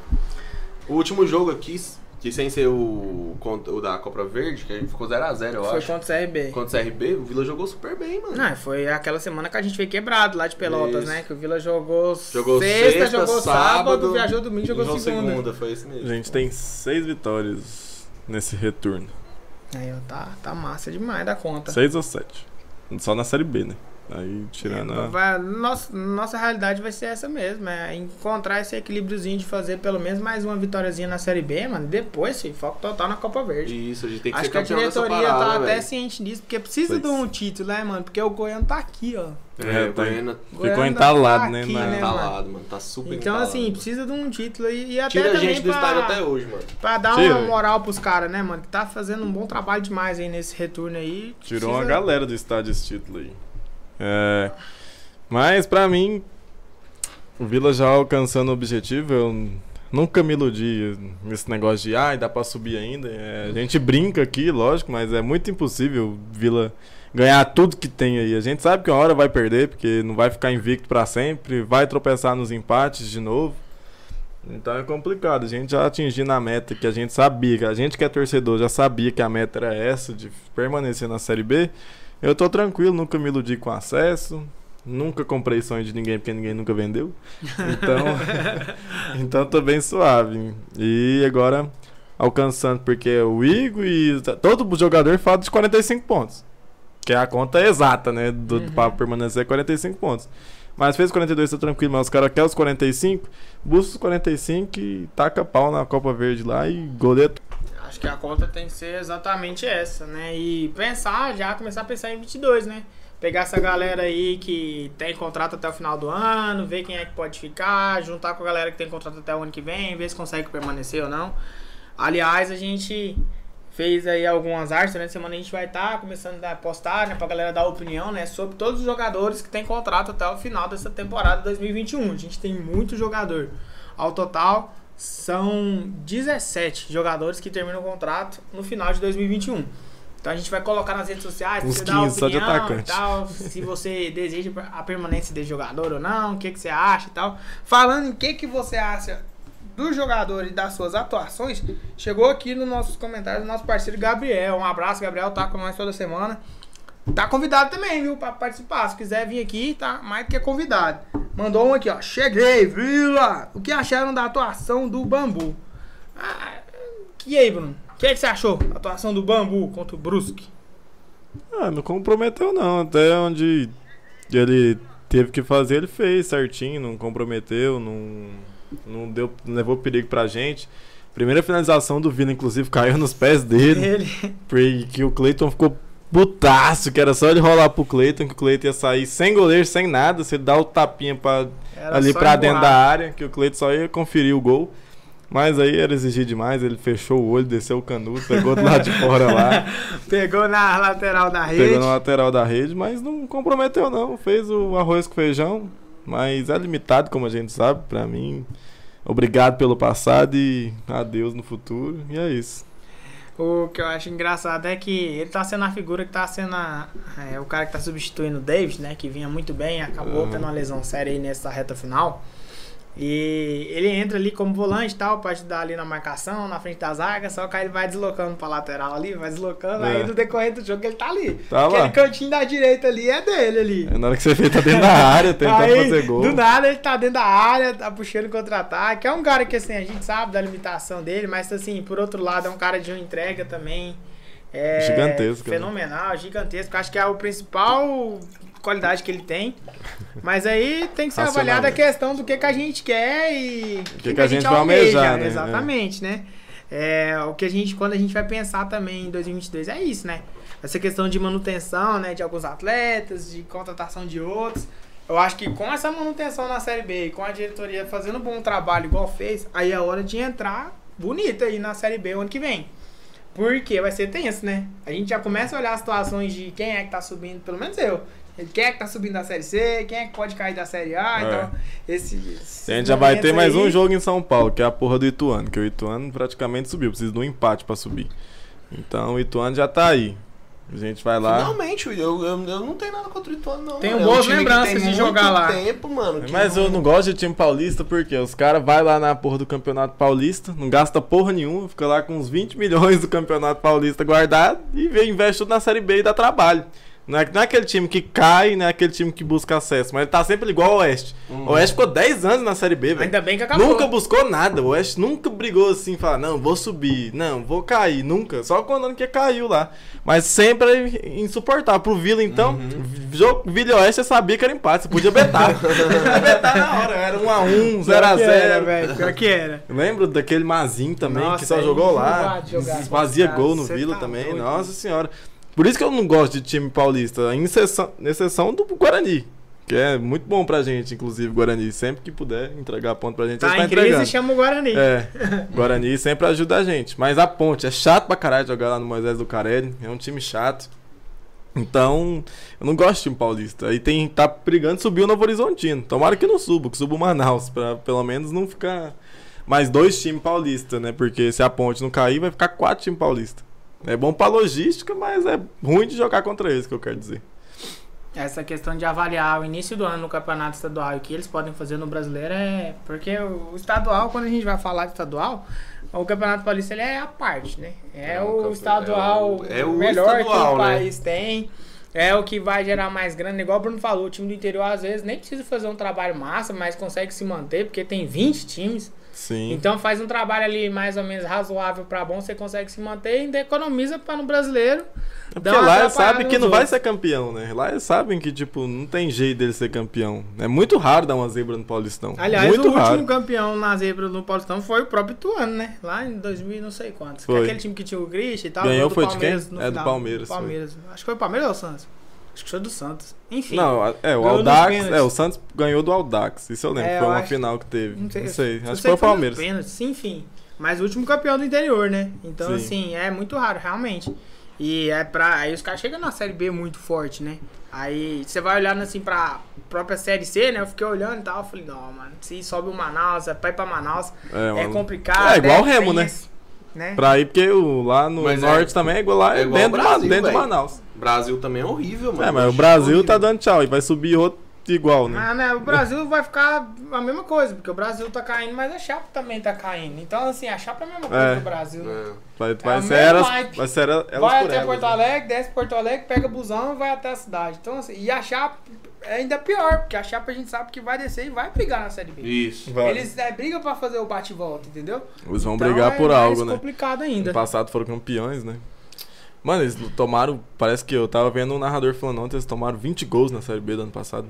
O último jogo aqui, que sem ser o, o da Copa Verde, que ficou 0x0, eu Foi acho. contra o CRB. Contra o CRB, o Vila jogou super bem, mano. Não, foi aquela semana que a gente foi quebrado lá de Pelotas, Isso. né? Que o Vila jogou, Jogou sexta, sexta, jogou sábado, sábado, viajou domingo, jogou Jogou segunda. foi isso mesmo. A gente tem seis vitórias nesse retorno. Aí, ó, tá, tá massa demais da conta. Seis ou sete. Só na série B, né? Aí tirando a. Vai- nossa, nossa realidade vai ser essa mesmo, é encontrar esse equilíbriozinho de fazer pelo menos mais uma vitóriazinha na Série B, mano. Depois, sim, foco total na Copa Verde. Isso, a gente tem que Acho ser que a diretoria parada, tá até velho. ciente disso, porque precisa Pois. de um título, né, mano? Porque o Goiano tá aqui, ó. É, É, tá aí. Goiânia O Goiano Ficou entalado, tá né, aqui, na- né, tá mano? entalado, mano. Tá super Então, entalado. assim, precisa de um título e, e até Tira a também gente do pra, estádio até hoje, mano. pra dar Tira, uma moral pros caras, né, mano? Que tá fazendo um bom trabalho demais aí nesse retorno aí. Tirou uma Precisa- galera do estádio esse título aí. É, mas pra mim, o Vila já alcançando o objetivo, eu nunca me iludi nesse negócio de ai, dá pra subir ainda. É, a gente brinca aqui, lógico, mas é muito impossível o Vila ganhar tudo que tem aí. A gente sabe que uma hora vai perder, porque não vai ficar invicto pra sempre, vai tropeçar nos empates de novo. Então é complicado. A gente já atingindo a meta que a gente sabia, que a gente que é torcedor já sabia que a meta era essa, de permanecer na Série B. Eu tô tranquilo, nunca me iludi com acesso. Nunca comprei sonho de ninguém porque ninguém nunca vendeu. Então, então tô bem suave. E agora alcançando, porque o Igor e todo jogador fala de 45 pontos. Que é a conta exata, né? Do, Uhum. Pra permanecer 45 pontos. Mas fez 42, tá tranquilo, mas os caras querem os 45, busca os 45 e taca pau na Copa Verde lá e goleia. Acho que a conta tem que ser exatamente essa, né? E pensar, já começar a pensar em 22, né? Pegar essa galera aí que tem contrato até o final do ano, ver quem é que pode ficar, juntar com a galera que tem contrato até o ano que vem, ver se consegue permanecer ou não. Aliás, a gente fez aí algumas artes, né? Semana a gente vai estar começando a postar, né? Pra galera dar opinião, né? Sobre todos os jogadores que tem contrato até o final dessa temporada 2021. A gente tem muito jogador. Ao total, são 17 jogadores que terminam o contrato no final de 2021. Então a gente vai colocar nas redes sociais, Uns você dar 15 só de opinião e atacante. tal, se você deseja a permanência desse jogador ou não, o que, que você acha e tal. Falando em que, que você acha do jogador e das suas atuações, chegou aqui nos nossos comentários o nosso parceiro Gabriel. Um abraço, Gabriel, tá com nós toda semana. Tá convidado também, viu, pra participar. Se quiser vir aqui, tá mais do que convidado. Mandou um aqui, ó. Cheguei, Vila! O que acharam da atuação do Bambu? Ah, e aí, Bruno? O que, é que você achou da atuação do Bambu contra o Brusque? Ah, não comprometeu não. Até onde ele teve que fazer, ele fez certinho, não comprometeu, não, não, deu, não levou perigo pra gente. Primeira finalização do Vila, inclusive, caiu nos pés dele. Ele. Porque o Cleiton ficou putaço, que era só ele rolar pro Cleiton, que o Cleiton ia sair sem goleiro, sem nada. Se ele dá o tapinha pra, Era ali pra dentro da área, que o Cleiton só ia conferir o gol. Mas aí era exigir demais, ele fechou o olho, desceu o canudo, pegou do lado de fora lá, Pegou na lateral da rede. pegou na lateral da rede, mas não comprometeu não. Fez o arroz com feijão, mas é limitado, como a gente sabe, pra mim. Obrigado pelo passado e adeus no futuro. E é isso. O que eu acho engraçado é que ele tá sendo a figura que tá sendo a- é, o cara que tá substituindo o David, né? Que vinha muito bem, acabou Uhum. tendo uma lesão séria aí nessa reta final. E ele entra ali como volante e tal, pra ajudar ali na marcação, na frente da zaga, só que aí ele vai deslocando pra lateral ali, vai deslocando, é. aí no decorrer do jogo ele tá ali. Tá Aquele lá. cantinho da direita ali é dele ali. É na hora que você vê, tá dentro da área, tentando aí, fazer gol. Do nada ele tá dentro da área, tá puxando contra-ataque. É um cara que assim, a gente sabe da limitação dele, mas assim, por outro lado, é um cara de uma entrega também. É gigantesco. Né? Fenomenal, né? gigantesco. Acho que é o principal qualidade que ele tem. Mas aí tem que ser avaliada a questão do que, que a gente quer e o que, que, que, a gente, vai almejar, né? Exatamente, né? É, o que a gente, quando a gente vai pensar também em 2022 é isso, né? Essa questão de manutenção, né, de alguns atletas, de contratação de outros. Eu acho que com essa manutenção na Série B e com a diretoria fazendo um bom trabalho igual fez, aí é hora de entrar bonita aí na Série B o ano que vem. Porque vai ser tenso, né? A gente já começa a olhar as situações de quem é que tá subindo, pelo menos eu. Quem é que tá subindo da Série C, quem é que pode cair da Série A, é. então esse, esse A gente já vai ter mais aí... um jogo em São Paulo, que é a porra do Ituano, que o Ituano praticamente subiu, precisa de um empate para subir. Então o Ituano já tá aí. A gente vai lá. Finalmente, eu, eu, eu não tenho nada contra o Ituano, não. Tenho boas é um lembranças de jogar lá. Tempo, mano, Mas não... eu não gosto de time paulista porque os caras vão lá na porra do Campeonato Paulista, não gasta porra nenhuma, fica lá com uns 20 milhões do Campeonato Paulista guardado e investe tudo na Série B e dá trabalho. Não é, não é aquele time que cai, não é aquele time que busca acesso, mas ele tá sempre igual ao Oeste. Uhum. O Oeste ficou 10 anos na Série B, velho. Ainda bem que acabou. Nunca buscou nada. O Oeste nunca brigou assim, falar, não, vou subir, não, vou cair, nunca. Só quando ano que caiu lá. Mas sempre é insuportável. Pro Vila, então, uhum. jogo Vila Oeste, você sabia que era empate, você podia betar. betar na hora, era 1x1, 0x0. velho, pior que era. Lembro daquele Mazinho também, Nossa, que só jogou lá. Fazia gol no Vila tá também. Doido. Nossa senhora. Por isso que eu não gosto de time paulista, em exceção, exceção do Guarani. Que é muito bom pra gente, inclusive, Guarani. Sempre que puder entregar a ponte pra gente, tá, tá em entregando. crise, chama o Guarani. É, Guarani sempre ajuda a gente. Mas a ponte, é chato pra caralho jogar lá no Moisés do Carelli. É um time chato. Então, eu não gosto de time paulista. Aí tem, tá brigando subir o Novo Horizontino. Tomara que não suba, que suba o Manaus, pra pelo menos não ficar mais dois times paulistas, né? Porque se a ponte não cair, vai ficar quatro times paulistas. É bom pra logística, mas é ruim de jogar contra eles, que eu quero dizer. Essa questão de avaliar o início do ano no campeonato estadual e o que eles podem fazer no brasileiro é. Porque o estadual, quando a gente vai falar de estadual, o Campeonato Paulista ele é a parte, né? É, é o, estadual é o, é o melhor estadual, que o né? país tem. É o que vai gerar mais grana. Igual o Bruno falou, o time do interior às vezes nem precisa fazer um trabalho massa, mas consegue se manter, porque tem 20 times. Sim. Então faz um trabalho ali mais ou menos razoável para bom, você consegue se manter e ainda economiza para no brasileiro. É porque lá eles sabem que não outros. vai ser campeão, né? Lá eles sabem que, tipo, não tem jeito dele ser campeão. É muito raro dar uma zebra no Paulistão. Aliás, muito o raro. último campeão na zebra no Paulistão foi o próprio Tuano, né? Lá em 2000 não sei quantos. Foi. aquele time que tinha o Gris e tal. Ganhou foi de quem? É do Palmeiras. Palmeiras. Acho que foi o Palmeiras ou o Santos? Acho que foi do Santos. Enfim. Não, é, o Aldax. É, o Santos ganhou do Aldax. Isso eu lembro. É, foi uma acho, final que teve. Não sei. Não sei acho que foi o Palmeiras. Pênalti, enfim. Mas o último campeão do interior, né? Então, Sim. assim, é muito raro, realmente. E é pra. Aí os caras chegam na série B muito forte, né? Aí você vai olhando assim pra própria série C, né? Eu fiquei olhando e tal. Eu falei, não, mano, se sobe o Manaus, é pra Manaus. É, é complicado. É igual o Remo, né? Né? Pra ir, porque o, lá no Mas é norte é, também é igual lá é igual dentro, Brasil, dentro de Manaus. Brasil também é horrível, mano. É, mas o Brasil tá dando tchau e vai subir outro igual, né? Ah, né? O Brasil vai ficar a mesma coisa, porque o Brasil tá caindo, mas a chapa também tá caindo. Então, assim, a chapa é a mesma coisa é. do Brasil. Né? É. Vai, vai, é ser elas, vai ser elas Vai até elas, Porto né? Alegre, desce Porto Alegre, pega busão e vai até a cidade. Então, assim, e a chapa é ainda pior, porque a chapa a gente sabe que vai descer e vai brigar na Série B. Isso. Vai. Eles é, brigam pra fazer o bate-volta, entendeu? Eles vão então, brigar por é algo, né? complicado ainda. No passado foram campeões, né? Mano, eles tomaram. Parece que eu tava vendo um narrador falando ontem, eles tomaram 20 gols na Série B do ano passado.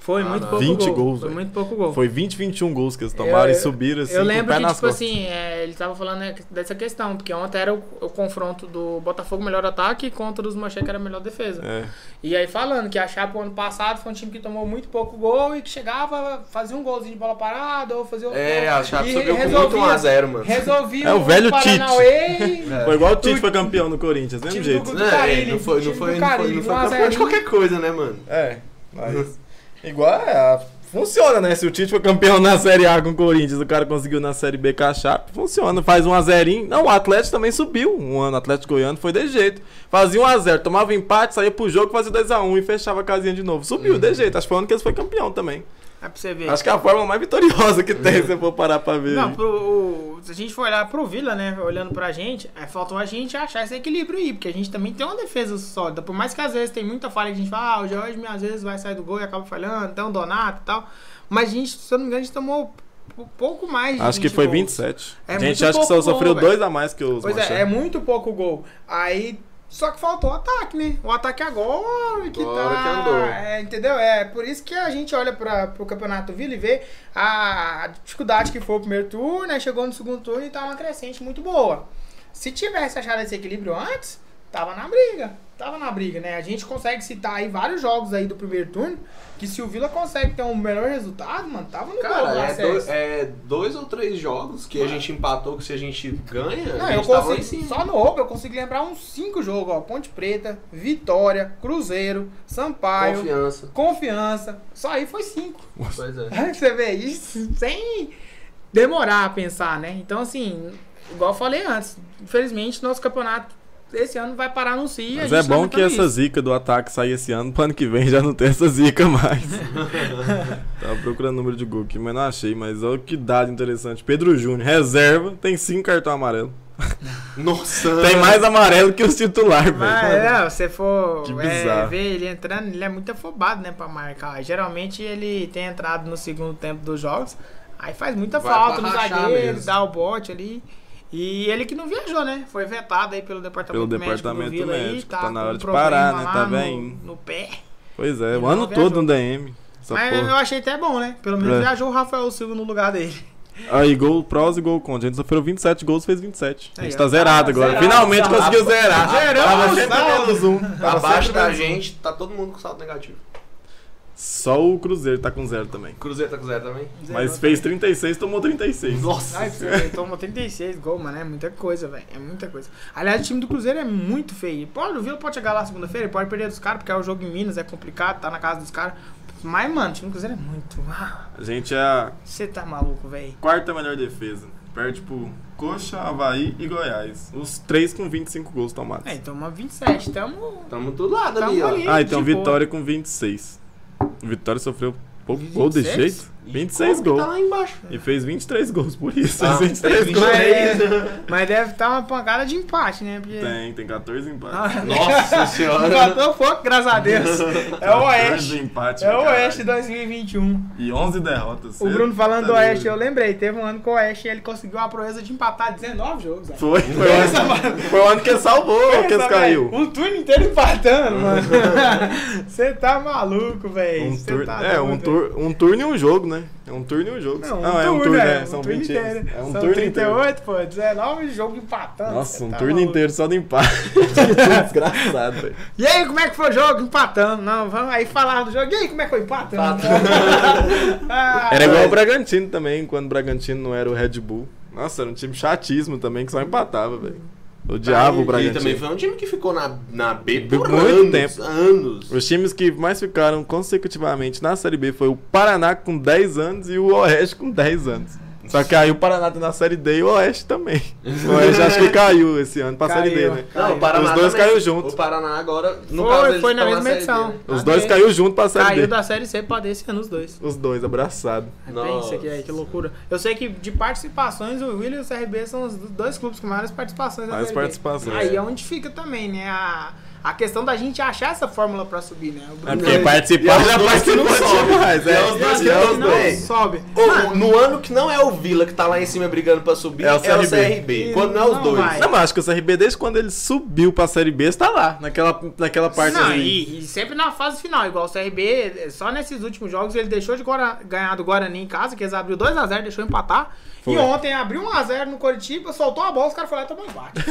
Foi muito pouco 20 gol. gols. Foi muito pouco gol. Foi 20, 21 gols que eles tomaram eu, e subiram assim. Eu lembro que, tipo assim, é, ele tava falando né, dessa questão, porque ontem era o, o, confronto do Botafogo melhor ataque contra os Manchete que era melhor defesa. É. E aí falando que a Chape ano passado foi um time que tomou muito pouco gol e que chegava, fazia um golzinho de bola parada ou fazia É, a Chape subiu com muito 1x0, mano. Resolvia É o velho Tite. é. Foi igual o Tite foi campeão no Corinthians, mesmo jeito. Do, do é, não foi, não foi, não foi, não foi campeão de qualquer coisa, né, mano? É, mas... Igual é, funciona, né? Se o Tite foi campeão na Série A com o Corinthians, o cara conseguiu na Série B Chape, funciona. Faz um a zerinho. Não, o Atlético também subiu. Um ano, o Atlético Goiano foi desse jeito. Fazia um a zero, tomava empate, saía pro jogo, fazia 2 a 1 e fechava a casinha de novo. Subiu, uhum. de jeito. Acho que foi o ano que eles foi campeão também. É pra você ver. Acho que é a forma mais vitoriosa que tem, se você for parar pra ver. Não, pro, o- se a gente for olhar pro Vila, né, olhando pra gente, é, faltou a gente achar esse equilíbrio aí, porque a gente também tem uma defesa sólida. Por mais que às vezes tem muita falha que a gente fala, ah, o Jorge às vezes vai sair do gol e acaba falhando, então o Donato e tal. Mas a gente, se eu não me engano, a gente tomou pou- pouco mais de Acho que 20 foi gols. 27. É a gente acha que só sofreu gol, dois a mais que os Pois Machado. é, é muito pouco gol. Aí, só que faltou o ataque, né? O ataque agora que Agora tá... que andou. É, entendeu? É por isso que a gente olha para pro Campeonato Vila e vê a dificuldade que foi o primeiro turno, aí chegou no segundo turno e tá uma crescente muito boa. Se tivesse achado esse equilíbrio antes, tava na briga. Tava na briga, né? A gente consegue citar aí vários jogos aí do primeiro turno que se o Vila consegue ter um melhor resultado, mano, tava no gol Cara, do é, dois, é dois ou três jogos que a gente empatou, que se a gente ganha, Não, a eu gente tava consigo, cima. só no Open eu consigo lembrar uns cinco jogos, ó. Ponte Preta, Vitória, Cruzeiro, Sampaio, Confiança. Confiança. Só aí foi cinco. Pois é. Você vê isso sem demorar a pensar, né? Então, assim, igual eu falei antes, infelizmente nosso campeonato esse ano vai parar no CI. Mas é bom que essa zica do ataque sair esse ano, pro ano que vem já não tem essa zica mais. Tava procurando número de gol aqui, mas não achei. Mas olha que dado interessante. Pedro Júnior, reserva, tem cinco cartão amarelo. Nossa! Tem mais amarelo que os titulares, velho. é, se você for Que é, bizarro. ver ele entrando, ele é muito afobado, né, pra marcar. Geralmente ele tem entrado no segundo tempo dos jogos, aí faz muita Vai falta no zagueiro, mesmo. dá o bote ali. E ele que não viajou, né? Foi vetado aí pelo departamento Pelo médico departamento do Vila aí, médico, tá, tá na hora de parar, né? Tá no, bem. no pé. Pois é, Ele o ano todo no DM. Essa Mas porra. eu achei até bom, né? Pelo menos É. viajou o Rafael Silva no lugar dele. Aí, gol prós e gol contra. A gente sofreu 27 gols, fez 27. A gente tá zerado Ah, agora. zerado, Finalmente zerado. conseguiu zerar. Zeramos Tava sempre menos um. Abaixo da gente, tá todo mundo com saldo negativo. Só o Cruzeiro tá com zero também. Cruzeiro tá com zero também? Mas fez 36, tomou 36. Nossa! Ai, ele tomou 36 gols, mano. É muita coisa, velho. É muita coisa. Aliás, o time do Cruzeiro é muito feio. Pode, o Vila pode chegar lá segunda-feira, ele pode perder dos caras, porque é o jogo em Minas, é complicado, tá na casa dos caras. Mas, mano, o time do Cruzeiro é muito. Ah, A gente é a Você tá maluco, velho. quarta melhor defesa. Perde pro Coxa, Havaí e Goiás. Os três com 25 gols tomados. É, então uma 27. Tamo. Tamo do lado Tamo ali, ó. ali. Ah, então boa. Vitória com 26. Vitória sofreu pouco gol de 26? jeito. 26 Como que gols. Tá lá embaixo. E fez 23 gols, por isso. Ah, fez 23 tem gols. 23. Mas deve estar uma pancada de empate, né? Porque... Tem, tem 14 empates. Ah, Nossa senhora. Empatou pouco, graças a Deus. É o 14 Oeste. empates, É o. Oeste 2021. E 11 derrotas. O Bruno falando do tá Oeste, doido. eu lembrei. Teve um ano que o Oeste ele conseguiu a proeza de empatar 19 jogos. velho. Foi, foi, o ano, foi o ano que salvou, que Pensa, eles caiu. Um turno inteiro empatando, mano. Você tá maluco, velho. Um tur- tá é, um, tur um turno e um jogo, né? É um turno e um jogo. Não, um é um turno, turno, é, um São turno 20 inteiro. É um São turno 38, pô, 19 jogos empatando. Nossa, um tá turno maluco. inteiro só do empate. Desgraçado, velho. E aí, como é que foi o jogo? Empatando. Não, vamos aí falar do jogo. E aí, como é que foi empatando? Ah, Era igual o Bragantino também, quando o Bragantino não era o Red Bull. Nossa, era um time chatíssimo também, que só empatava, velho. Odiava o E Bragantino. também foi um time que ficou na, na B Por por muito anos, tempo. anos. Os times que mais ficaram consecutivamente na Série B foi o Paraná com 10 anos e o Oeste com 10 anos. Só que aí o Paraná tá na Série D e o Oeste também. O Oeste acho que caiu esse ano pra Série D, Caiu. né? Não, o Paraná Os dois também. caiu junto. O Paraná agora, no Foi, caso, foi na mesma Série edição. D, né? Os dois caiu junto pra Série Caiu D. da Série C pra desse ano os dois. Os dois abraçados. Pensa que, aí, que loucura. Eu sei que de participações, o Willian e o CRB são os dois clubes com maiores participações na Mais Série participações. Aí é onde fica também, né? A, a questão da gente achar essa fórmula pra subir, né? O É porque participar os já dois que não participou sobem. demais. E É, os dois que é não os não dois. sobe. Mano, no ano que não é o Vila que tá lá em cima brigando pra subir, É é o o CRB. CRB. Quando não é os Não dois. vai. Não, mas acho que o CRB, desde quando ele subiu pra Série B, está lá. Naquela, naquela parte Não, ali. e, e sempre na fase final, igual o CRB, só nesses últimos jogos ele deixou de ganhar do Guarani em casa, que eles abriu 2x0, deixou empatar. Foi. E ontem abriu 1x0 no Coritiba, soltou a bola, os caras foram lá e tomou empate.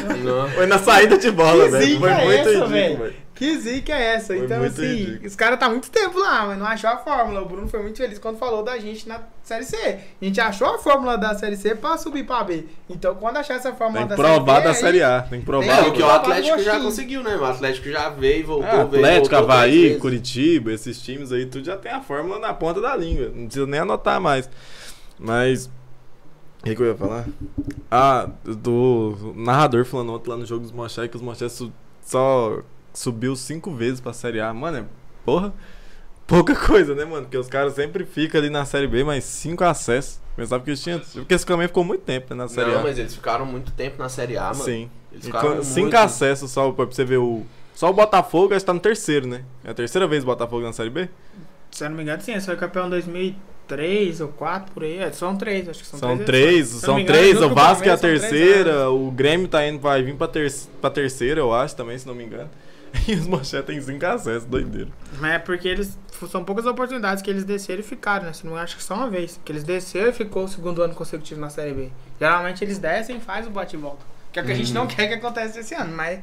Foi na saída de bola, Que velho. zica Foi é muito essa, velho? Que zica é essa? Foi então, assim, ridículo. os caras tá muito tempo lá, mas não achou a fórmula. O Bruno foi muito feliz quando falou da gente na Série C. A gente achou a fórmula da Série C pra subir pra B. Então, quando achar essa fórmula Tem que da Série provar B, da aí- Série A. Tem que provar. Tem É, que o que o provar Atlético já conseguiu, né? O Atlético já veio, voltou, Ah, veio. Atlético, voltou Havaí. Curitiba, esses times aí, tudo já tem a fórmula na ponta da língua. Não precisa nem anotar mais. Mas. O que, que eu ia falar? Ah, do narrador falando ontem lá no jogo dos Mochai que os Mochai su- só subiu cinco vezes pra Série A. Mano, é. Porra. pouca coisa, né, mano? Porque os caras sempre ficam ali na Série B, mas cinco acessos. Pensava que eles tinham. Porque esse também ficou muito tempo né, na Série Não, A. mas eles ficaram muito tempo na Série A, mano. Sim. Eles ficaram cinco muito- acessos só pra você ver o. Só o Botafogo está no terceiro, né? É a terceira vez o Botafogo na Série B? Se eu não me engano, sim. Esse foi campeão em 2003 ou 4 por aí. É, são três, acho que são, São três. três, são engano, três. junto O Vasco é a três terceira, o Grêmio tá indo, vai vir pra, ter, pra terceira, eu acho, também, se não me engano. E os manchetes têm cinco acessos, doideira. Mas é porque eles. São poucas oportunidades que eles desceram e ficaram, né? Se não acho que só uma vez. Que eles desceram e ficou o segundo ano consecutivo na Série B. Geralmente eles descem e faz o bate e volta. Que é o que a gente não quer que aconteça esse ano, mas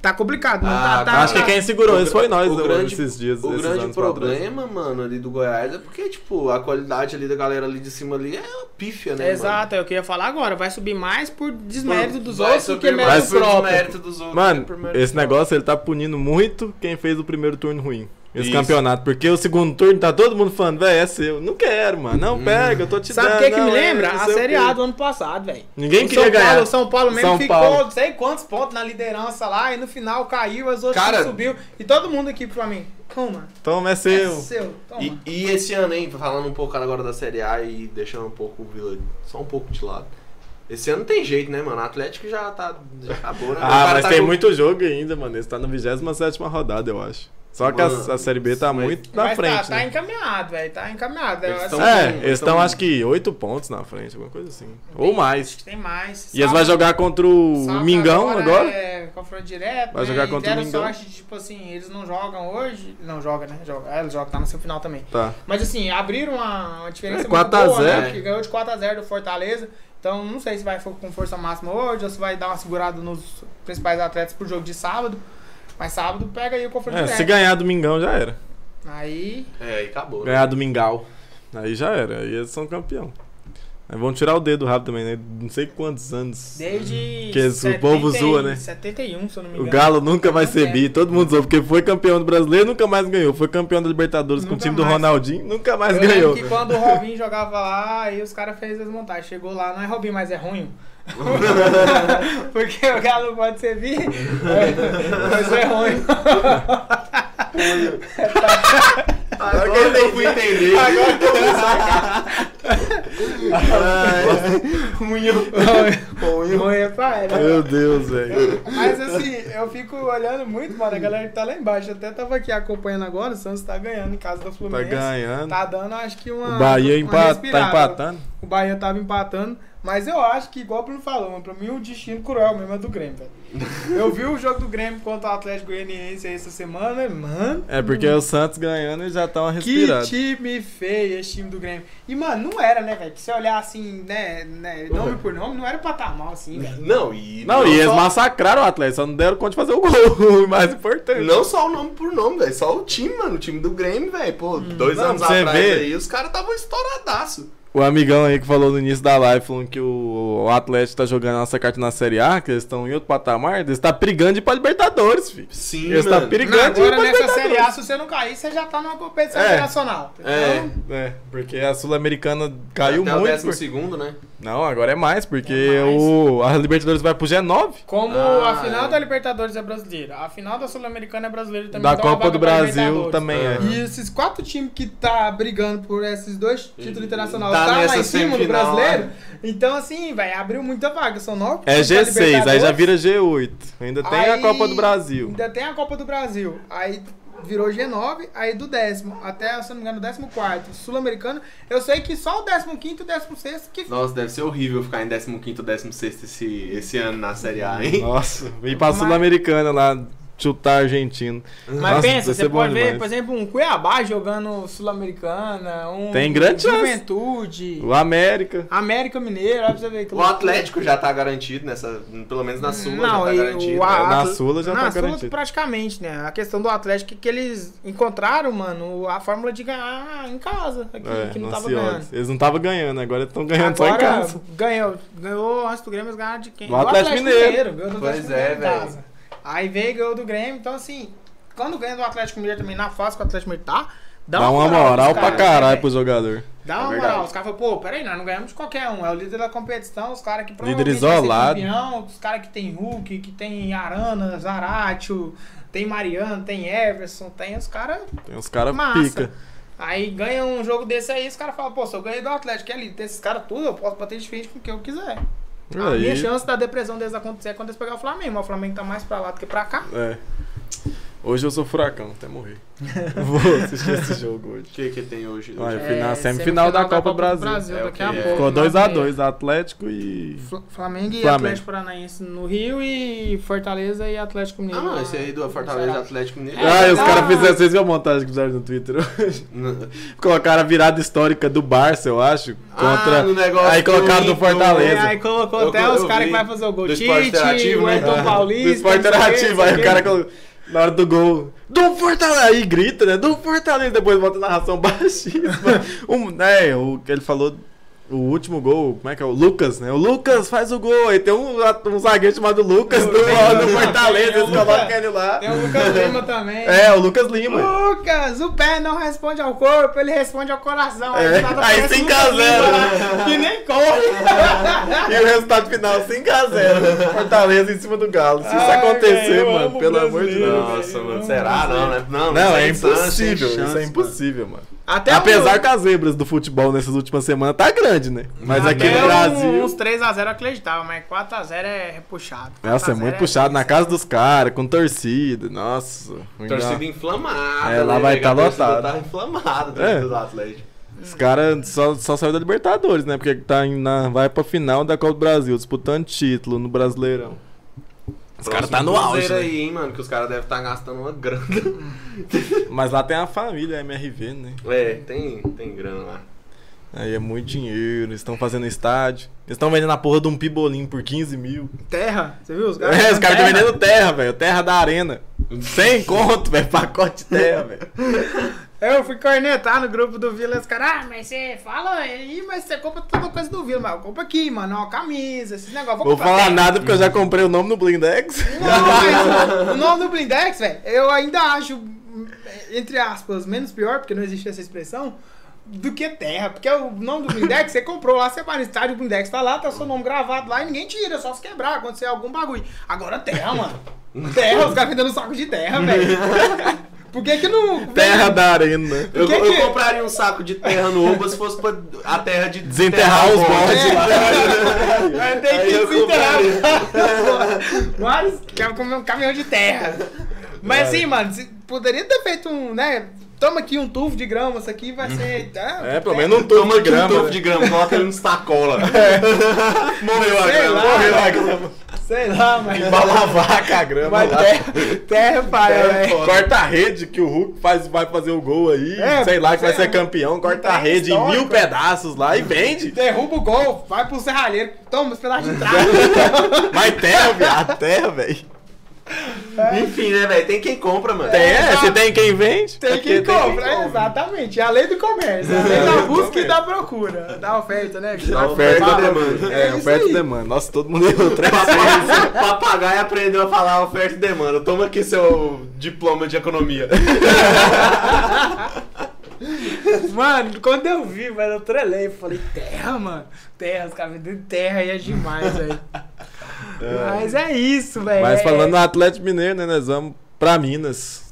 tá complicado. Não Uhum. Ah, tá, tá, acho que tá- quem segurou isso foi nós, o né, grande- esses dias. O esses grande anos pra trás. problema, mano, ali do Goiás é porque, tipo, a qualidade ali da galera ali de cima ali é pífia, né? Exato, é o que eu ia falar agora. Vai subir mais por desmérito dos Vai outros do que subir mais mérito por próprio. desmérito dos outros Mano, do que por mérito esse negócio ele tá punindo muito quem fez o primeiro turno ruim. Esse Isso. campeonato. Porque o segundo turno tá todo mundo falando, velho, é seu. Não quero, mano. Não Hum. pega, eu tô te Sabe o dando. que, que não, me é, lembra? não A o Série. A do ano passado, velho. Ninguém O queria São ganhar. Paulo, o São Paulo mesmo São ficou Paulo. não sei quantos pontos na liderança lá e no final caiu, as outras Cara- subiu. E todo mundo aqui pra mim. Toma. Toma, é É seu. seu. Toma. E, e esse ano, hein, falando um pouco agora da Série A e deixando um pouco o Vila só um pouco de lado. Esse ano não tem jeito, né, mano? O Atlético já tá. Já acabou, né? O Ah, cara mas tá tem com- muito jogo ainda, mano. Esse tá na 27 rodada, eu acho. Só que a, Mano, a Série B tá muito na Mas frente, tá, tá né? encaminhado, velho. Tá encaminhado. Eles tão- acho- É, eles estão acho que 8 pontos na frente, alguma coisa assim. Ou mais. Acho que tem mais. E eles vão jogar contra o Mingão agora? É, confronto direto. Vai né? jogar E contra o deram Mingau. sorte de, tipo assim, eles não jogam hoje. Não joga, né? Joga. É, eles jogam, tá no seu final também. Tá. Mas assim, abriram uma, uma diferença É, muito 4 a boa, 0. né? Que ganhou de 4x0 do Fortaleza. Então não sei se vai for com força máxima hoje ou se vai dar uma segurada nos principais atletas pro jogo de sábado. Mas sábado pega aí o confronto É, direto. se ganhar do Mingão já era. Aí. É, e acabou. né? Ganhar do Mingau. Aí já era. Aí eles são campeão. Aí vão tirar o dedo rápido também, né? Não sei quantos anos. Desde. Que o povo zoa, né? 71, se eu não me O engano. Galo nunca vai ser bi, todo mundo zoou, porque foi campeão do brasileiro, nunca mais ganhou. Foi campeão da Libertadores com o Nunca time do mais. Ronaldinho, nunca mais Eu ganhou. que quando o Robinho jogava lá, aí os caras fez as montagens. Chegou lá, não é Robinho, mas é ruim. Porque o Galo pode ser bi, mas é ruim. Agora que eu fui entender. Agora que eu vou Ruim. Ruim é pai, né? Meu Deus, velho. Mas assim, eu fico olhando muito, mano, a galera que tá lá embaixo. Eu até tava aqui acompanhando agora, o Santos tá ganhando em casa do Tá Fluminense. ganhando. Tá dando, acho que uma. O Bahia uma empa- tá empatando. O Bahia tava empatando. Mas eu acho que, igual o Bruno falou, mano, pra mim o destino cruel mesmo é do Grêmio, velho. Eu vi o jogo do Grêmio contra o Atlético Goianiense aí essa semana, mano. É porque o Santos ganhando e já tá uma Que respirada. time feio esse time do Grêmio. E, mano, não era, né, velho? Se você olhar assim, né, né, nome por nome, não era pra estar mal assim, velho. Não, e. Não, e eles só, massacraram o Atlético, só não deram conta de fazer o gol. O mais importante. Não só o nome por nome, velho. Só o time, mano. O time do Grêmio, velho. Pô, dois Não, anos pra atrás ver. aí, os caras estavam estouradaço. O amigão aí que falou no início da live, falando que o, o Atlético tá jogando a nossa carta na Série A, que eles estão em outro patamar, eles tá brigando de ir pra Libertadores, filho. Sim, Eles tá mano. Não, perigando de ir agora pra nessa Libertadores. Série A, se você não cair, você já tá numa competição É. internacional. É. Então, É, porque a Sul-Americana caiu Até o muito. décimo por- segundo, né? Não, agora é mais, porque É mais. O, a Libertadores vai pro G9. Como Ah, a final é. da Libertadores é brasileira, a final da Sul-Americana é brasileira também. Da então é Copa do Brasil também é. E esses quatro times que tá brigando por esses dois títulos internacionais Tá tá, lá nessa em cima do brasileiro. Então, assim, vai abriu muita vaga. São nove É times da G6, aí já vira G8. Ainda tem a Aí- Copa do Brasil. Ainda tem a Copa do Brasil. Aí virou G9, aí do décimo até, se não me engano, décimo quarto sul-americano. Eu sei que só o décimo quinto e o décimo sexto que Nossa, deve ser horrível ficar em 15º, 16 esse, esse ano na Série A, hein? Nossa, ir pra Mas- Sul-Americana lá, chutar argentino. Mas Nossa, pensa, você pode ver, demais. por exemplo, um Cuiabá jogando Sul-Americana, um Tem grande chance. Juventude, O América. América Mineiro, olha pra você ver. que O. Atlético já tá garantido nessa. Pelo menos na Sula Não, já tá garantido. o a- né? Na Sula já na tá Sula, garantido. praticamente, né? A questão do Atlético é que eles encontraram, mano, a fórmula de ganhar em casa, aqui, É, que não tava ganhando. Eles não estavam ganhando, agora estão ganhando só em Agora casa. ganhou, ganhou antes do Grêmio, eles ganharam de quem? Do Atlético Mineiro. ganhou do Pois Atlético é, Mineiro em velho. Aí veio e ganhou do Grêmio, então assim, quando ganha do Atlético Mineiro também na fase que o Atlético Mineiro tá, dá, Dá uma moral pros pra né, caralho pro jogador. Dá É uma verdade. moral. Os caras falam, pô, peraí, nós não ganhamos de qualquer um. É o líder da competição, os caras que Líder provavelmente ser isolado. campeão, os caras que tem Hulk, que tem Arana, Zaratio, tem Mariano, tem Everson, tem os caras. Tem uns caras Massa. pica. Aí ganha um jogo desse aí, os caras falam, pô, se eu ganhei do Atlético, que é ali, tem esses caras tudo, eu posso bater de frente com o que eu quiser. A minha chance da depressão deles acontecer é quando eles pegar o Flamengo, o Flamengo tá mais pra lá do que pra cá. É. Hoje eu sou furacão, até morrer. Vou assistir esse jogo hoje. O que que tem hoje? Olha, É, fui na semifinal da Copa do Brasil. É, daqui ok, a é. pouco. Ficou nove 2x2, e meia. Atlético e. Fla- Flamengo e Flamengo. Atlético Paranaense no Rio e Fortaleza e Atlético Ah, Mineiro. não, lá esse aí do Fortaleza Ceará. Atlético Mineiro. É, ah, e os tá. caras fizeram. Vocês viram a montagem que fizeram no Twitter hoje? Colocaram a virada histórica do Barça, eu acho. Contra. Ah, no negócio aí colocaram do do- Fortaleza. É, aí colocou Eu- até eu os caras que vai fazer o gol. Do Tite, o né? Ayrton Paulista. do esporte não interativo. não Aí o cara, quê. Na hora do gol, do Fortaleza, aí grita, né? Do Fortaleza, depois bota a narração baixíssima. um, né, o que ele falou, o último gol, como é que é? O Lucas, né? O Lucas faz o gol, aí tem um, um zagueiro chamado Lucas do, do Fortaleza, eles colocam ele lá. Tem o Lucas Lima também. É, o Lucas Lima. Lucas, o pé não responde ao corpo, ele responde ao coração. É, aí aparece 5 o a Lucas 0, Lima, né? Que nem corre. E o resultado final, 5x0. Fortaleza em cima do Galo. Se isso Ai, acontecer, mano, pelo amor de Deus. Nossa, mano, Não, será? Não, né? Não, Não, é chance, sem impossível. chance, Isso é mano. impossível, mano. Até Apesar um, que as zebras do futebol nessas últimas semanas tá grande, né? Mas aqui até no Brasil. Uns 3x0 eu acreditava, mas 4x0 é puxado. Nossa, é 4x0 muito puxado na casa dos caras, com torcida. Nossa. Torcida inflamada. É, lá né, vai velho? tá lotado. Tá inflamada, É. torcida do Atlético. Os caras só, só saiu da Libertadores, né? Porque tá na, vai pra final da Copa do Brasil, disputando título no Brasileirão. Os caras tá no auge, né? aí, hein, mano, que os caras devem estar gastando uma grana. Mas lá tem a família, a MRV, né? É, tem, tem grana lá. Aí é muito dinheiro, eles estão fazendo estádio. Eles estão vendendo a porra de um pibolim por 15 mil. Terra, você viu? Os É, os caras estão terra. vendendo terra, velho. Terra da arena. 100 conto, velho. Pacote de terra, velho. Eu fui cornetar no grupo do Vila, os caras, ah, mas você fala aí, mas você compra toda coisa do Vila, mas eu compro aqui, mano, ó, camisa, esses negócios. Vou comprar falar terra. nada porque eu já comprei o nome no Blindex. Não, mas o nome do Blindex, velho, eu ainda acho, entre aspas, menos pior, porque não existe essa expressão, do que terra. Porque o nome do Blindex, você comprou lá, você vai no estádio, o Blindex tá lá, tá seu nome gravado lá e ninguém tira, só se quebrar, acontecer algum bagulho. Agora terra, mano. Terra, os caras vendendo saco de terra, velho. Por que que não... Terra da arena. Eu, que eu que- compraria um saco de terra no Uba se fosse pra a terra de Desenterrar os bode. bodes lá. É, tem Aí que desenterrar. Mas quer comer um caminhão de terra. Mas assim, mano, poderia ter feito um, né? Toma aqui um tufo de grama, isso aqui vai ser. É, pelo menos um tufo Toma de aqui um grama. tufo né? de grama, coloca ele no sacola. Morreu a grama, lá, morreu a grama. Sei lá, mas. Lavar com a grama Mas lá. terra, terra, pai, É, velho. corta a rede que o Hulk faz, vai fazer o gol aí. É, sei lá que vai sei ser campeão. Corta a rede em mil pedaços lá e vende. Derruba o gol, vai pro serralheiro, toma os pedaços de trás. Mas terra, viado. Terra, velho. Enfim, né, velho? Tem quem compra, mano. Tem, é, se tem quem vende. Tem porque quem compra, é, exatamente. É a lei do comércio, a lei É, da do busca e da procura. Da oferta, né? Da Oferta e demanda. É, isso oferta e demanda. Nossa, todo mundo errou três Papagaio aprendeu a falar oferta e demanda. Toma aqui seu diploma de economia. Mano, quando eu vi, mano, eu trelei. Eu falei, terra, mano. Terra, os caras vendendo terra aí é demais, velho. Mas é isso, velho. Mas É- falando no Atlético Mineiro, né? Nós vamos pra Minas.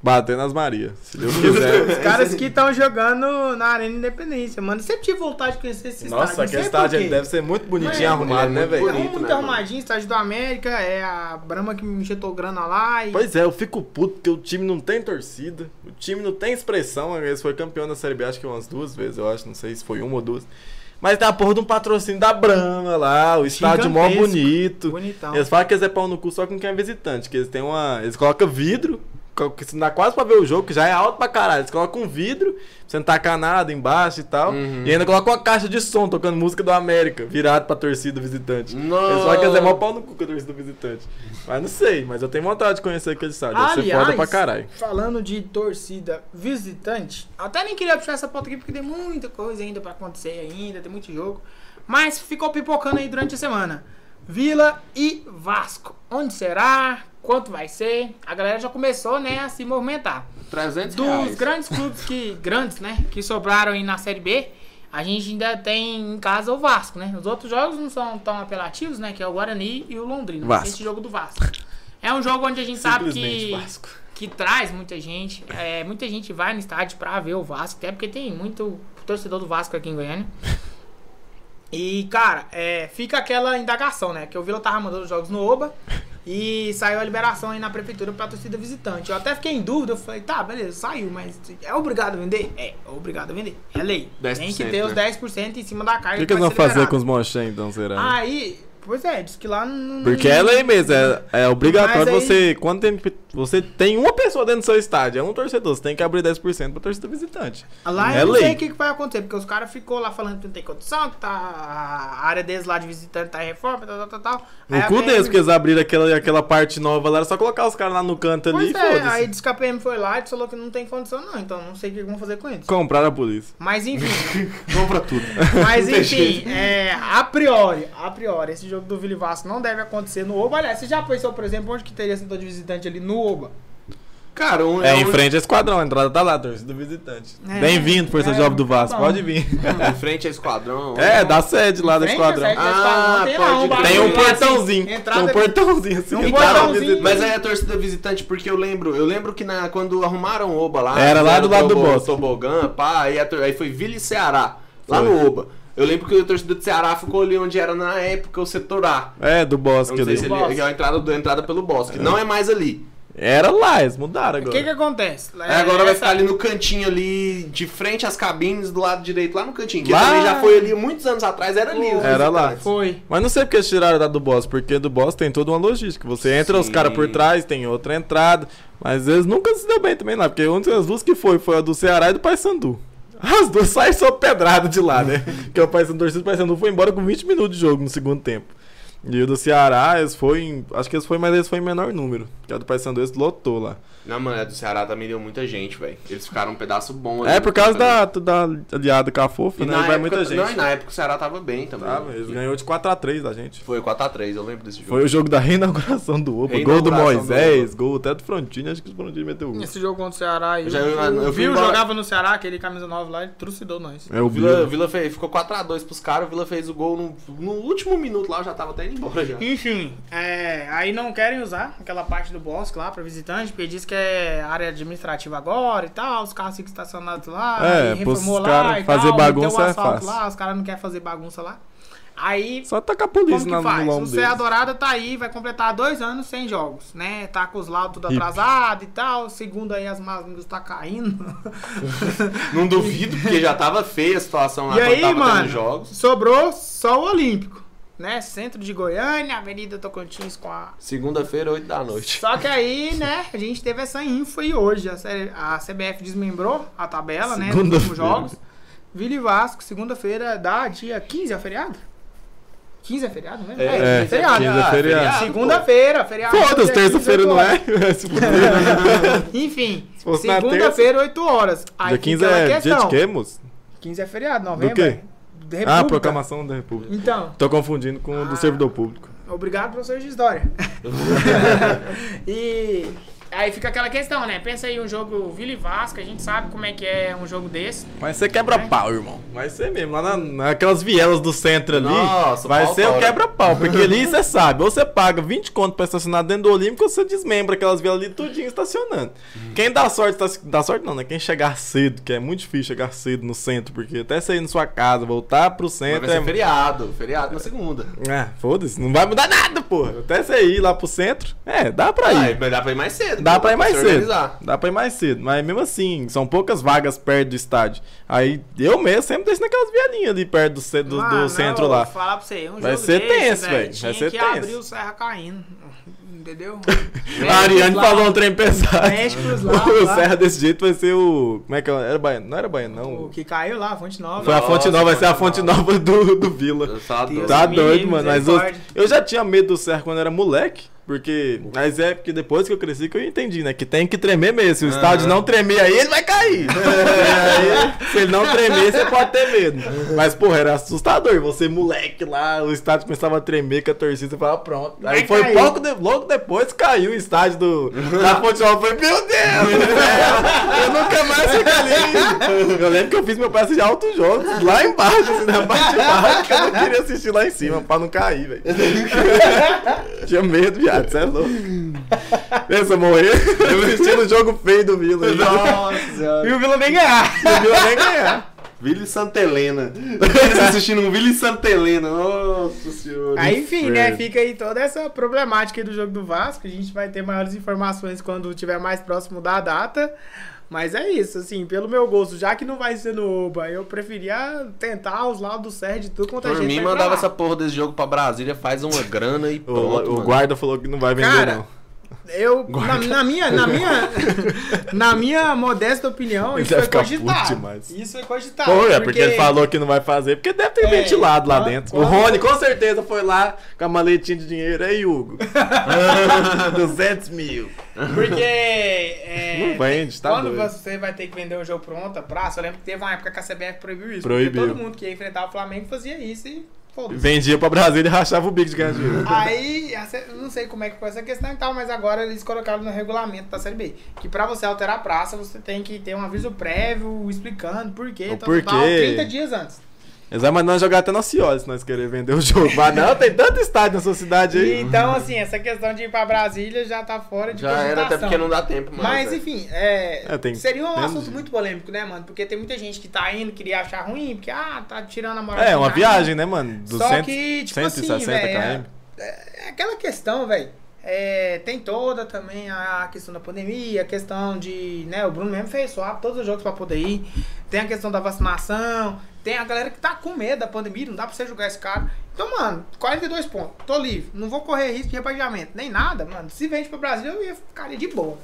Bater nas Marias. Se Deus quiser. Os caras que estão jogando na Arena Independência, mano. Sempre tive vontade de conhecer esse Nossa, estádio. aquele não sei estádio deve ser muito bonitinho É, arrumado, ele é né, velho? bonito. É muito né, mano? arrumadinho, estádio do América, é a Brahma que me injetou grana lá e. Pois é, eu fico puto porque o time não tem torcida, o time não tem expressão. Eles foi campeão da Série B, acho que umas duas vezes, eu acho, não sei se foi uma ou duas. Mas tem a porra de um patrocínio da Brahma lá, o estádio mó bonito. Bonitão. Eles falam que eles é pau no cu só com quem é visitante, que eles têm uma. Eles colocam vidro, que se dá quase pra ver o jogo, que já é alto pra caralho. Eles colocam um vidro, pra você não tacar nada embaixo e tal. Uhum. E ainda colocam uma caixa de som tocando música do América, virado pra torcida visitante. Não. Eles falam que eles é mó pau no cu com a torcida visitante. Mas não sei, mas eu tenho vontade de conhecer aquele estádio. Deve ser Aliás, foda pra caralho. falando de torcida visitante, eu até nem queria puxar essa pauta aqui porque tem muita coisa ainda pra acontecer ainda, tem muito jogo. Mas ficou pipocando aí durante a semana. Vila e Vasco. Onde será? Quanto vai ser? A galera já começou, né, a se movimentar. 300 Dos reais. grandes clubes que. grandes, né? Que sobraram aí na Série B, a gente ainda tem em casa o Vasco, né? Os outros jogos não são tão apelativos, né? Que é o Guarani e o Londrina. Vasco. Esse jogo do Vasco. É um jogo onde a gente sabe que, Vasco. que traz muita gente. É, muita gente vai no estádio pra ver o Vasco, até porque tem muito torcedor do Vasco aqui em Goiânia. E, cara, é, fica aquela indagação, né? Que o Vila tava mandando os jogos no Oba e saiu a liberação aí na prefeitura pra torcida visitante. Eu até fiquei em dúvida, eu falei, tá, beleza, saiu, mas é obrigado a vender? É, é obrigado a vender. É lei. Tem que 10%, ter os né? 10% em cima da O carga. que, que eles vão fazer com os mochém, então, será? Aí, pois é, diz que lá não. Porque é lei mesmo, é, é obrigatório aí- você. Quando tem, você tem uma pessoa dentro do seu estádio, é um torcedor, você tem que abrir 10% pra torcida visitante. Lá É eu não lei. sei o que, que vai acontecer, porque os caras ficou lá falando que não tem condição, que tá. A área deles lá de visitante tá em reforma, tal, tal, tal, No a cu deles, porque eles abriram aquela, aquela parte nova lá, era só colocar os caras lá no canto ali Pois e é, aí disse que a PM foi lá e falou que não tem condição, não. Então não sei o que vão fazer com eles. Compraram a polícia. Mas enfim, Compra tudo. mas Não enfim, é, a priori, a priori, esse jogo do Vila e Vasco não deve acontecer no Oba. Aliás, você já pensou, por exemplo, onde que teria setor de visitante ali no Oba? Cara, um, É, em um- frente ao esquadrão, a entrada tá lá, torcida visitante. É, Bem-vindo, Força é, Jovem do Vasco, bom. pode vir. Em frente ao esquadrão. É, da sede lá do esquadrão. sede do Ah, esquadrão, tem pode um crer. Tem um assim, portãozinho. Tem um portãozinho assim. Um portãozinho. Mas aí a torcida visitante, porque eu lembro, eu lembro que na, quando arrumaram o Oba lá, Era lá do lado do tobo- Bosque. Tobogã, pá, aí, a aí foi Vila e Ceará, lá Foi. no Oba. Eu lembro que a torcida do Ceará ficou ali onde era na época o setor A. É, do Eu Bosque não sei ali. se ele, que é a entrada, do- a entrada pelo Bosque. Não é mais ali. Era lá, eles mudaram O agora. que que acontece? Aí agora vai Essa- ficar ali no cantinho ali, de frente às cabines, do lado direito, lá no cantinho. Que Lá- também já foi ali muitos anos atrás, era ali. os Era lá. Foi. Mas não sei porque eles tiraram da do boss, porque do boss tem toda uma logística. Você entra os Sim. caras por trás, tem outra entrada. Mas eles nunca se deu bem também lá, porque uma das duas que foi foi a do Ceará e do Paysandu. As duas saem só pedrada de lá, né? Porque o Paysandu, torcida do Paysandu foi embora com 20 minutos de jogo no segundo tempo. E o do Ceará, eles foi em, Acho que eles foi, mas eles foi em menor número. Porque a do Paysandu eles lotou lá. Não, mano, a do Ceará também deu muita gente, velho. Eles ficaram um pedaço bom ali. É por causa da, da aliada com a fofa, E né? na E vai época, muita gente. Não, e na época o Ceará tava bem também. Tava, eles ganhou de 4x3 da gente. Foi 4x3, eu lembro desse jogo. Foi o jogo da reinauguração do Oba. Gol do Reinauguração do Moisés, gol até do Frontini, acho que o Frontini meteu gol. Esse jogo contra o Ceará. Eu, Já- eu, eu- eu Viu, embora- jogava no Ceará, aquele camisa 9 lá, ele trucidou nós. É o Vila, Vila. Vila fez, ficou 4x2 pros caras, o Vila fez o gol no, no último minuto lá, eu já tava até indo embora já. Enfim, é, aí não querem usar aquela parte do bosque lá pra visitante, porque diz que é área administrativa agora e tal, os carros ficam estacionados lá, É, reformou lá e fazer tal, bagunça meteu o é fácil. lá, os caras não querem fazer bagunça lá. Aí, Só tacar a como polícia que na, no faz? O lombo Serra. Dourada tá aí, vai completar dois anos sem jogos, né? Tá com os laudos tudo atrasado e tal, segundo aí as más línguas tá caindo. Não duvido, porque já tava feia a situação lá E aí, tava mano, jogos. sobrou só o Olímpico, né? Centro de Goiânia, Avenida Tocantins com a Segunda-feira, 8 da noite. Só que aí, né, a gente teve essa info e hoje a, CBF desmembrou a tabela, né, dos jogos. Vila e Vasco, segunda-feira, dá dia 15 é feriado? 15 é feriado, né? É, feriado. 15 é feriado. Segunda-feira, feriado. Foda-se, 15, terça-feira 8 não é? Se fuder. Enfim, segunda-feira, 8 horas. Aí Dia 15 fica a é dia de quê, moço? 15 é feriado, novembro. quê? De Ah, República. proclamação da República. Então, Tô confundindo com o Ah. do servidor público. Obrigado, professor de história. e aí fica aquela questão, né? Pensa aí um jogo Vila e Vasco, a gente sabe como é que é um jogo desse. Mas você quebra pau, irmão. Vai ser mesmo. Lá na, naquelas vielas do centro ali. Nossa, vai ser o quebra-pau. Porque ali você sabe, ou você paga 20 conto pra estacionar dentro do Olímpico, ou você desmembra aquelas vielas ali tudinho estacionando. Quem dá sorte, tá, dá sorte não, né? Quem chegar cedo, que é muito difícil chegar cedo no centro, porque até você ir na sua casa, voltar pro Mas centro vai ser é. feriado, feriado na segunda. Ah, foda-se, não vai mudar nada, porra. Até você ir lá pro centro, é, dá pra Ah, ir. mas dá pra ir mais cedo. Dá pra ir mais se cedo. organizar. Dá pra ir mais cedo. Mas mesmo assim, são poucas vagas perto do estádio. Aí eu mesmo sempre deixo naquelas vielinhas ali perto do, ce- do, do Mano, centro lá. Vou falar pra você, um Vai jogo ser desse, tenso, velho. Tinha Vai ser que tenso. abrir o Serra caindo. Entendeu? A Ariane lá, falou um trem pesado. O lá. Serra desse jeito vai ser o. Como é que é? Era baiano? Não era baiano, O não. que caiu lá, a Fonte Nova. Foi a Fonte Nossa, Nova, vai ser a Fonte Fonte Nova do, do Vila. Eu Deus. Tá me doido, livre, mano. Mas eu, misericórdia. eu já tinha medo do Serra quando era moleque. Porque. Mas é porque depois que eu cresci que eu entendi, né? Que tem que tremer mesmo. Se o estádio não tremer aí, ele vai cair. aí, se ele não tremer, você pode ter medo. Mas, porra, era assustador. Você, moleque lá, o estádio começava a tremer com a torcida, você falava, pronto. Aí Vai foi cair. pouco, de- logo depois caiu o estádio do, da Fonte Nova. Falei, meu Deus! eu nunca mais fico ali. Eu lembro que eu fiz meu pai assistir altos jogos lá embaixo, assim, na parte de baixo, que eu não queria assistir lá em cima pra não cair, velho. Tinha medo, viado, você é louco. Pensa, morrer assistindo o jogo feio do Vila. Nossa, E o Vila nem ganhar. O Vila nem ganhar. Vila e Santa Helena. Assistindo um Vila e Santa Helena. Nossa senhora. Aí, enfim, né? inferno. Fica aí toda essa problemática aí do jogo do Vasco. A gente vai ter maiores informações quando tiver mais próximo da data. Mas é isso, assim, pelo meu gosto, já que não vai ser no Oba, eu preferia tentar os lados do Sérgio de tudo quanto a Por gente mim, vai pra mandava essa porra desse jogo pra Brasília, faz uma grana e O, pronto. o mano. guarda falou que não vai vender, Cara, não. Eu, na, na minha, na minha, na minha modesta opinião, isso foi ficar puto cogitado. Isso foi cogitado. Pô, é porque ele falou que não vai fazer, porque deve ter É, ventilado lá dentro. quando- O Rony com certeza foi lá com a maletinha de dinheiro. Aí, Hugo. 200 mil. Porque. É, Não vende, tá Quando doido. você vai ter que vender um jogo pronto, praça, eu lembro que teve uma época que a CBF proibiu isso. Proibiu. Porque todo mundo que ia enfrentar o Flamengo fazia isso e foda-se. Vendia pra Brasília e rachava o bico de ganhar dinheiro. Aí, não sei como é que foi essa questão e tal, mas agora eles colocaram no regulamento da Série B. Que pra você alterar a praça, você tem que ter um aviso prévio explicando por quê, tal, porquê. tal, 30 dias antes. Eles vão mandar nós jogar até na Cioli se nós queremos vender o jogo. Mas não, tem tanto estádio na sua cidade aí. então, assim, essa questão de ir pra Brasília já tá fora de Já era, até porque não dá tempo, mais, Mas, enfim, é, É, tem- seria um assunto muito polêmico, né, mano? Porque tem muita gente que tá indo, queria achar ruim, porque, ah, tá tirando a moral. É, uma viagem, né, mano? Só 200, que, tipo 160 assim, velho, km. É aquela questão, velho. É, tem toda também a questão da pandemia, a questão de, né, o Bruno mesmo fez swap todos os jogos pra poder ir. Tem a questão da vacinação, tem a galera que tá com medo da pandemia, não dá pra você jogar esse cara. Então, mano, 42 pontos, tô livre, não vou correr risco de rebaixamento, nem nada, mano. Se vende pro Brasil, eu ia ficar de boa.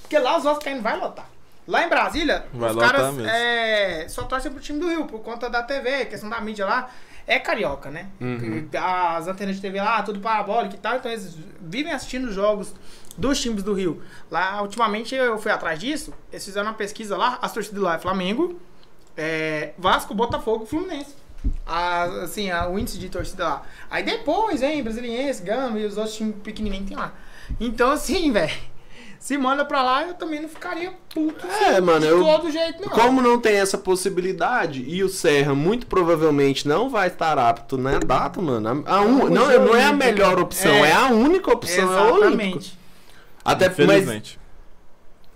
Porque lá os Vascaínos vai lotar. Lá em Brasília, Vai os caras é, só torcem pro time do Rio, por conta da TV, questão da mídia lá. É carioca, né? Uhum. As antenas de TV lá, tudo parabólico e tal, então eles vivem assistindo jogos dos times do Rio. Lá, ultimamente, eu fui atrás disso, eles fizeram uma pesquisa lá, as torcidas lá é Flamengo, é, Vasco, Botafogo Fluminense. A, assim, a, o índice de torcida lá. Aí depois, hein, Brasiliense, Gama e os outros times pequenininhos tem lá. Então, assim, velho, se manda pra lá, eu também não ficaria puto É, assim, mano, de eu- todo jeito, não. Como não tem essa possibilidade e o Serra muito provavelmente não vai estar apto na data, mano. A, a un- Não, não, não é a melhor opção, é, É. a única opção, é o Olímpico. Exatamente. Até mas Infelizmente.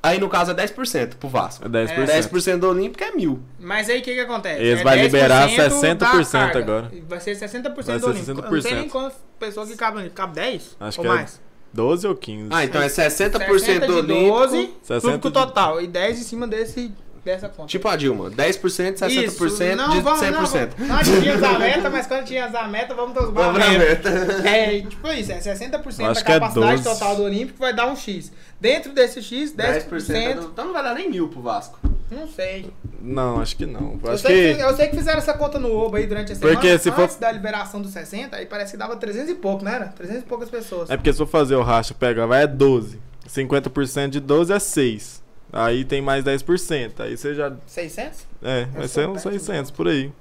Aí no caso é 10% pro Vasco. É 10%. 10% do Olímpico é mil. Mas aí o que que acontece? Eles É vai liberar 10% da 60% carga. agora. Vai ser 60% Vai do ser Olímpico. Eu Não sei nem 60%. quantas pessoas que cabem ali. Cabe 10? Acho ou que é mais? 12 ou 15. Ah, então é 60%, 60 do Olímpico. 12, 60 público de- total. E 10 em cima desse, dessa conta. Tipo a Dilma, 10%, 60% Isso. Não, de vamos, 100%. Não, vamos. Nós tínhamos a meta, mas quando tínhamos a meta, vamos todos Vamos a na meta. É, tipo isso, é 60% da Acho é capacidade 12. total do Olímpico vai dar um X. Dentro desse X, 10%, 10% do- Então não vai dar nem mil pro Vasco. não sei. Não, acho que não. Eu Acho sei, que... que. eu sei que fizeram essa conta no Oba aí durante a semana. Porque se for- Antes da liberação dos 60, aí parece que dava 300 e pouco, né? Era? 300 e poucas pessoas. É porque se for fazer o racha, pega, vai é 12. 50% de 12 é 6. Aí tem mais 10%. Aí você já. 600? É, vai ser uns péssimo. 600 por aí.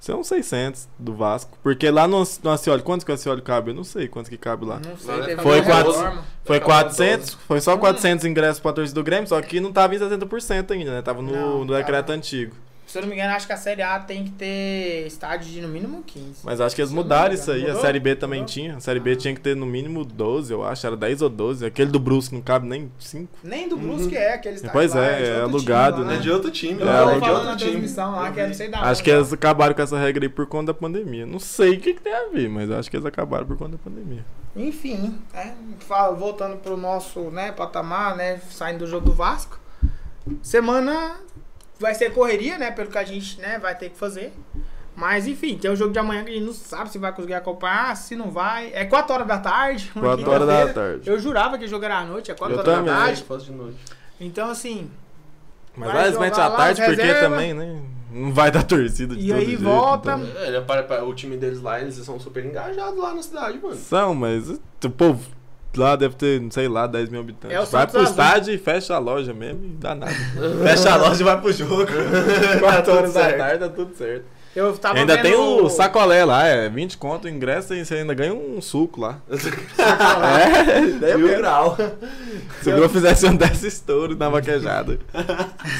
Ser uns 600 do Vasco. Porque lá no, no Acioli, quantos que o Acioli cabe? Eu não sei quantos que cabe lá. Não sei, teve Foi quatro-. Foi Acabou 400, foi só Hum. 400 ingressos pra torcida do Grêmio, só que não tava em 60% ainda, né? Tava no, Não, no decreto antigo. Se eu não me engano, acho que a Série A tem que ter estádio de no mínimo 15. Mas acho que eles mudaram isso aí. A Mudou? Série B também Mudou? tinha. A Série B tinha que ter no mínimo 12, eu acho. Era 10 ou 12. Aquele do Brusque não cabe nem 5. Nem do Brusque é aquele estádio. Pois lá, é, é outro alugado, time né? É de outro time, Eu É, né? tava é de falando outro na time. transmissão lá, que eu não sei da Acho que eles acabaram com essa regra aí por conta da pandemia. Não sei o que, que tem a ver, mas acho que eles acabaram por conta da pandemia. Enfim, é, fala- voltando pro nosso né, patamar, né? Saindo do jogo do Vasco. Semana vai ser correria, né? Pelo que a gente né, vai ter que fazer. Mas enfim, tem o jogo de amanhã que a gente não sabe se vai conseguir acompanhar, se não vai. É 4 horas da tarde. uma 4 horas da tarde. Eu jurava que o jogo era à noite, é 4 Eu horas também. da tarde. de noite. Então assim. Mas jogar à tarde porque reserva. também, né? Não vai dar torcida de E todo aí jeito, volta. então. É, para- o time deles lá, eles são super engajados lá na cidade, mano. São, mas o povo lá deve ter, sei lá, 10 mil habitantes. É o vai Santos pro Azul. estádio e fecha a loja mesmo e dá nada. fecha a loja e vai pro jogo. 4 horas da tarde, tá tudo certo. Eu tava ainda vendo tem o sacolé lá, é 20 conto ingresso e você ainda ganha um suco lá. é, é mil grau. Se o Gol fizesse um desse estouro na vaquejada.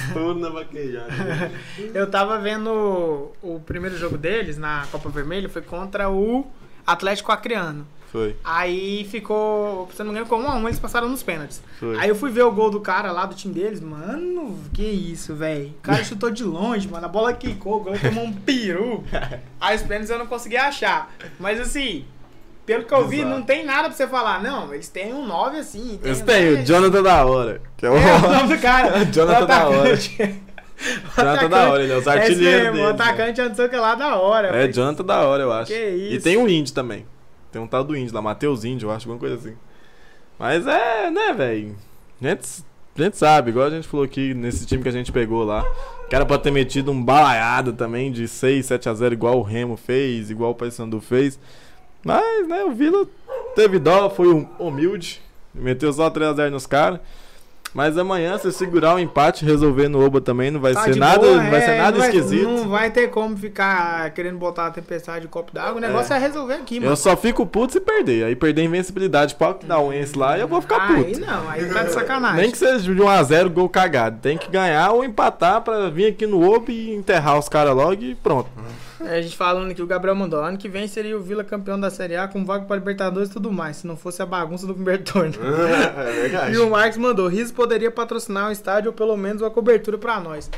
estouro na vaquejada. Eu tava vendo o, o primeiro jogo deles na Copa Vermelha, foi contra o Atlético Acreano. Foi. Aí ficou, se não me engano, um a um, eles passaram nos pênaltis. Foi. Aí eu fui ver o gol do cara lá do time deles, mano, que isso, velho. O cara chutou de longe, mano, a bola quicou, o goleiro tomou um peru. Aí os pênaltis eu não consegui achar. Mas assim, pelo que eu vi, Exato. não tem nada pra você falar. Não, eles têm um 9 assim. Eles um têm o 10. Jonathan da hora. Que é o, É o nome do cara. Jonathan O da hora. atacante. O Jonathan da hora, ele é os artilheiros mesmo, O né? atacante é não sei o que lá da hora. É. Jonathan da hora, eu acho. Que isso. E tem um Indy também. Tem um tal do Indy lá, Matheus Indy, eu acho, alguma coisa assim. Mas é, né, velho? A gente, a gente sabe, igual a gente falou aqui nesse time que a gente pegou lá. Que era pra ter metido um balaiado também de 6, 7 a 0 igual o Remo fez, igual o Paysandu fez. Mas, né, o Vila teve dó, foi hum- humilde. Meteu só 3 a 0 nos caras. Mas amanhã, se segurar o empate, resolver no Oba também, não vai Tá ser nada, boa, não vai é, ser nada não vai- esquisito. Não vai ter como ficar querendo botar a tempestade de copo d'água. O negócio é, resolver aqui, mano. Eu só fico puto se perder. Aí perder a invencibilidade pro Alkdownense lá, eu vou ficar Aí puto. não, aí tá de sacanagem. Nem que seja de 1x0 gol cagado. Tem que ganhar ou empatar pra vir aqui no Obo e enterrar os caras logo e pronto. É, a gente falando aqui, o Gabriel mandou. Ano que vem seria o Vila campeão da Série A com vaga para Libertadores e tudo mais. Se não fosse a bagunça do primeiro turno. é verdade. E o Marcos mandou, Riso poderia patrocinar o estádio ou pelo menos uma cobertura pra nós.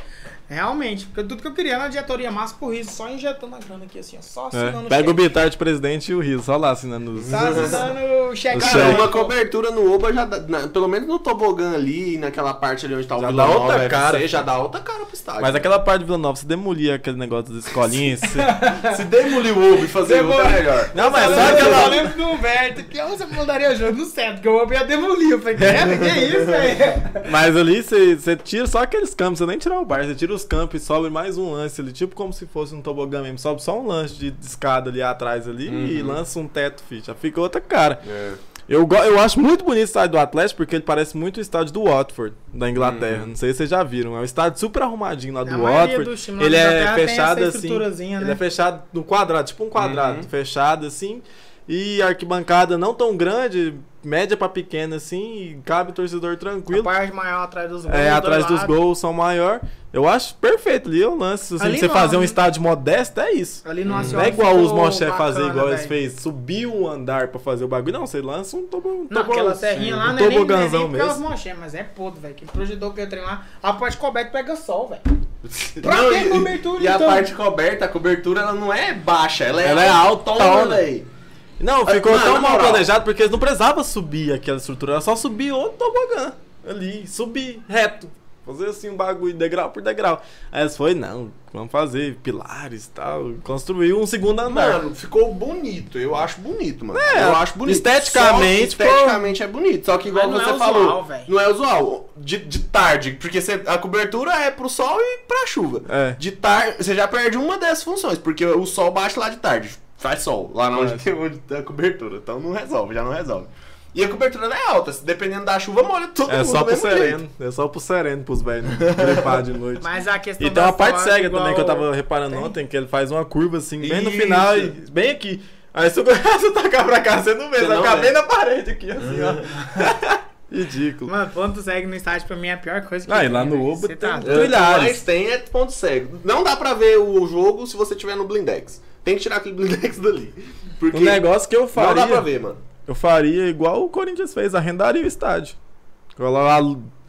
Realmente, porque tudo que eu queria era uma diretoria massa pro Riso, só injetando a grana aqui assim, ó, só É. assinando Pega o cheque. Bitar de presidente e o Riso, só lá assinando os. Tá assinando o cheque. O Cara, cheque. uma cobertura no Oba já dá, na- pelo menos no tobogã ali, naquela parte ali onde tá o Já Vila dá Nova outra FC, cara. já dá outra cara pro estádio. Mas aquela parte de Vila Nova, se demolir aquele negócio das escolinhas. se- se demolir o Oba e fazer Demoli- outra é melhor. Não, mas eu aquela. só lembro do Humberto, que você mandaria jogo no centro, que eu ia demolir. Eu falei, que, que isso, velho? Mas ali você tira só aqueles campos, você nem tira o bar, você tira os campos e sobe mais um lance ali, tipo como se fosse um tobogã mesmo. Sobe só um lance de escada ali atrás ali e Uhum. lança um teto, filho. Já fica outra cara. É. Eu, eu acho muito bonito o estádio do Atlético porque ele parece muito o estádio do Watford, da Inglaterra. Uhum. Não sei se vocês já viram. É um estádio super arrumadinho lá do Watford. Ele é fechado assim. estruturazinha, Ele né? é fechado no quadrado, tipo um quadrado, Uhum. fechado assim. E arquibancada não tão grande, média pra pequena assim, e cabe torcedor A tranquilo. parte maior atrás dos gols. É, do atrás dos lado. gols são maior. Eu acho perfeito ali o lance. Assim, Ali você não, fazer um né? estádio modesto é isso. Ali no Não Acioli é igual os Monchef fazer igual eles fez, subir um andar pra fazer o bagulho. Não, você lança um tobo, Não, tobo- aquela serrinha lá um não é nem, não é nem porque elas mesmo. mochem, mas é podre, velho. Que projetor que eu treino lá, a parte coberta pega sol, velho. Pra Não, e- cobertura, E a então? parte coberta, a cobertura ela não é baixa, ela é, Ela é altona. velho. Não, ficou Mano, tão mal moral. planejado porque eles não precisavam subir aquela estrutura, era só subir outro tobogã ali, subir reto. Fazer assim um bagulho degrau por degrau. Aí eles foi, não, vamos fazer pilares e tal. Construiu um segundo andar. Mano, ficou bonito. Eu acho bonito, mano. É, eu acho bonito. esteticamente, Só esteticamente é bonito. Só que igual Mas não você é falou, usual, velho. não é usual. De, de tarde, porque você- a cobertura é pro sol e pra chuva. É. De tarde, você já perde uma dessas funções, porque o sol bate lá de tarde. Faz sol, lá onde tem onde tem a cobertura. Então não resolve, já não resolve. E a cobertura ela é alta, dependendo da chuva, molha todo É mundo só pro mesmo sereno. jeito. É só pro sereno, pros velhos gripar de noite. Mas a questão E tem uma parte cega igual- também que eu tava reparando Tem? ontem, que ele faz uma curva assim, bem no Isso. final e bem aqui. Aí se o Goiás tacar pra cá, você não vê, Você vai não ficar bem na parede aqui, assim, ó. Ridículo. Mano, ponto cego no estádio pra mim é a pior coisa que Ah, e lá no velho. Oba Cê tem- tá. Trilhares. Mas tem é ponto cego. Não dá pra ver o jogo se você tiver no blindex. Tem que tirar aquele blindex dali. Porque O negócio que eu não faria, dá pra ver, mano. eu faria igual o Corinthians fez, arrendaria o estádio.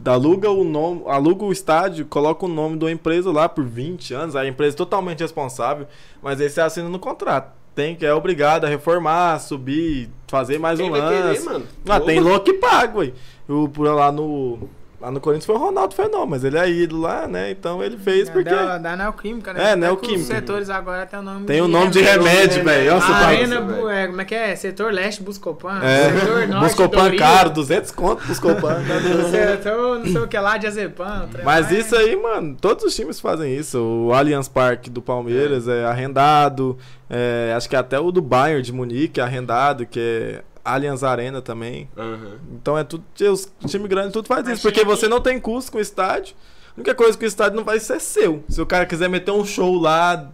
Aluga o nome, aluga o estádio, coloca o nome da empresa lá por 20 anos, a empresa é totalmente responsável, mas aí você assina no contrato. Tem que é obrigado a reformar, subir, fazer mais Quem um vai querer, lance. mano? Ah, tem louco que paga, ué. O, por lá no. Lá no Corinthians foi o Ronaldo Fenômeno, mas ele é ídolo lá, né? Então ele fez É porque. Da, da Neoquímica, né? É, Até que Neoquímica. Os setores agora tem o nome Tem o nome de remédio, velho. Nossa. Arena. Bu- é, como é que é? Setor Leste Buscopan. É, Setor Norte Buscopan caro, 200 conto Buscopan. Setor não sei o que lá de Azepam. trem Mas lá, é- isso aí, mano, todos os times fazem isso. O Allianz Parque do Palmeiras é, arrendado. é, acho que até o do Bayern de Munique é arrendado, que é Allianz Arena também. Aham. Então é tudo. Os times grandes tudo faz Mas isso. Porque você não tem custo com o estádio. A única coisa que o estádio não vai ser seu. Se o cara quiser meter um show lá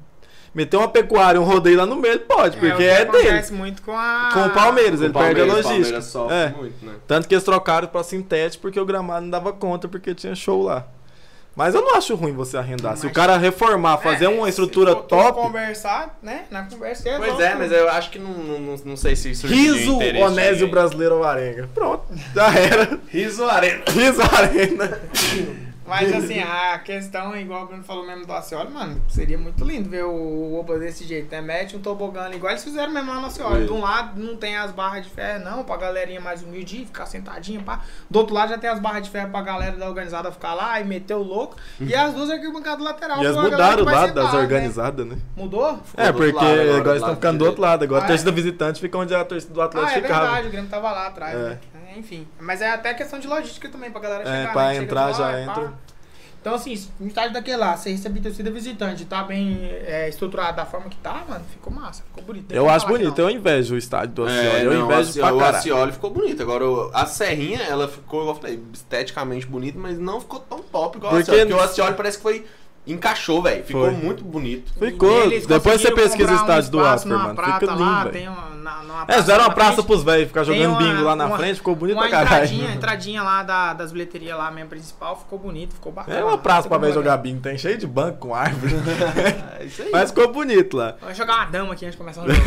Meter uma pecuária, um rodeio lá no meio, pode, porque o que é, dele. acontece muito com a... Com o Palmeiras, O ele perde a Palmeiras- logística. Palmeiras sofre É. muito, né? Tanto que eles trocaram pra sintético porque o gramado não dava conta porque tinha show lá. Mas eu não acho ruim você arrendar. Se o Mas- cara reformar, fazer É, uma estrutura top, conversar, né? Na conversa é Pois bom, é, mas eu acho que não, não, não, não sei se isso Riso Onésio Brasileiro Varenga. Pronto, já era. Riso Arena. Riso Arena. Mas assim, a questão, igual o Bruno falou mesmo do Acioli, mano, seria muito lindo ver o Oba desse jeito, né? Mete um tobogã ali, igual eles fizeram mesmo lá no Acioli. Foi. De um lado não tem as barras de ferro, não, pra galerinha mais humilde ficar sentadinha, pá. Do outro lado já tem as barras de ferro pra galera da organizada ficar lá e meter o louco. E as duas arquibancadas lateral. E galera mudaram o lado sentar, das né? organizadas, né? Mudou? É, porque lado agora, agora eles estão ficando do outro lado. Agora Ah, a é? torcida visitante fica onde a torcida do Ah, Atlético é ficava. verdade, o Grêmio tava lá atrás, É. né? É, Enfim. Mas é até questão de logística também, pra galera É, chegar. pra né? Entrar lá, já pá. entra. Então, assim, no estádio daquele lá, você receber torcida visitante, tá bem é, estruturado da forma que tá, mano, ficou massa, ficou bonito. Tem Eu acho falar bonito, não. eu invejo o estádio do Acioli. É, eu não, invejo Acioli- pra o. Acioli ficou bonito. Agora, a Serrinha, ela ficou, igual eu falei, esteticamente bonita, mas não ficou tão top igual Porque- o Acioli. Porque o Acioli parece que foi... Encaixou, velho. Ficou Foi. muito bonito. Ficou. Depois você pesquisa o comprar um estádio do Asper, mano. prata Fica lindo, lá, velho. tem uma, na, numa É, fizeram uma praça frente. pros velhos ficar jogando uma- bingo lá na uma- frente, ficou bonito pra caralho. entradinha, entradinha lá da, das bilheterias lá mesmo principal, ficou bonito, ficou bacana. É uma praça pra ver jogar bingo, tem cheio de banco com árvore. É isso aí. Mas ficou bonito lá. Vamos jogar uma dama aqui antes de começar o jogo.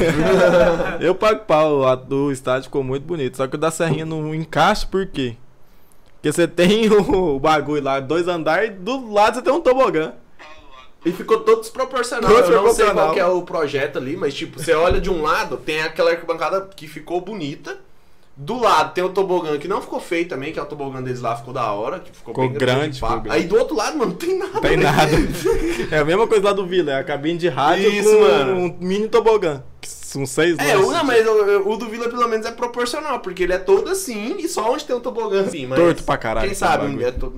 Eu pago pau, a do estádio ficou muito bonito. Só que o da Serrinha não encaixa, por quê? Porque você tem o, bagulho lá, dois andares, e do lado você tem um tobogã. E ficou todo desproporcional. Eu não sei qual que é o projeto ali, mas tipo, você olha de um lado, tem aquela arquibancada que ficou bonita. Do lado tem o tobogã que não ficou feio também, que é o tobogã deles lá, ficou da hora, que ficou, Ficou bem grande, ficou grande. Aí do outro lado, mano, não tem nada. Tem né? nada. É a mesma coisa lá do Vila, é a cabine de rádio Isso, com mano. um mini tobogã. Que São seis É, lances. o, não, mas o, o do Vila pelo menos é proporcional, porque ele é todo assim e só onde tem um tobogã assim. Mas Torto pra caralho Quem sabe, é to-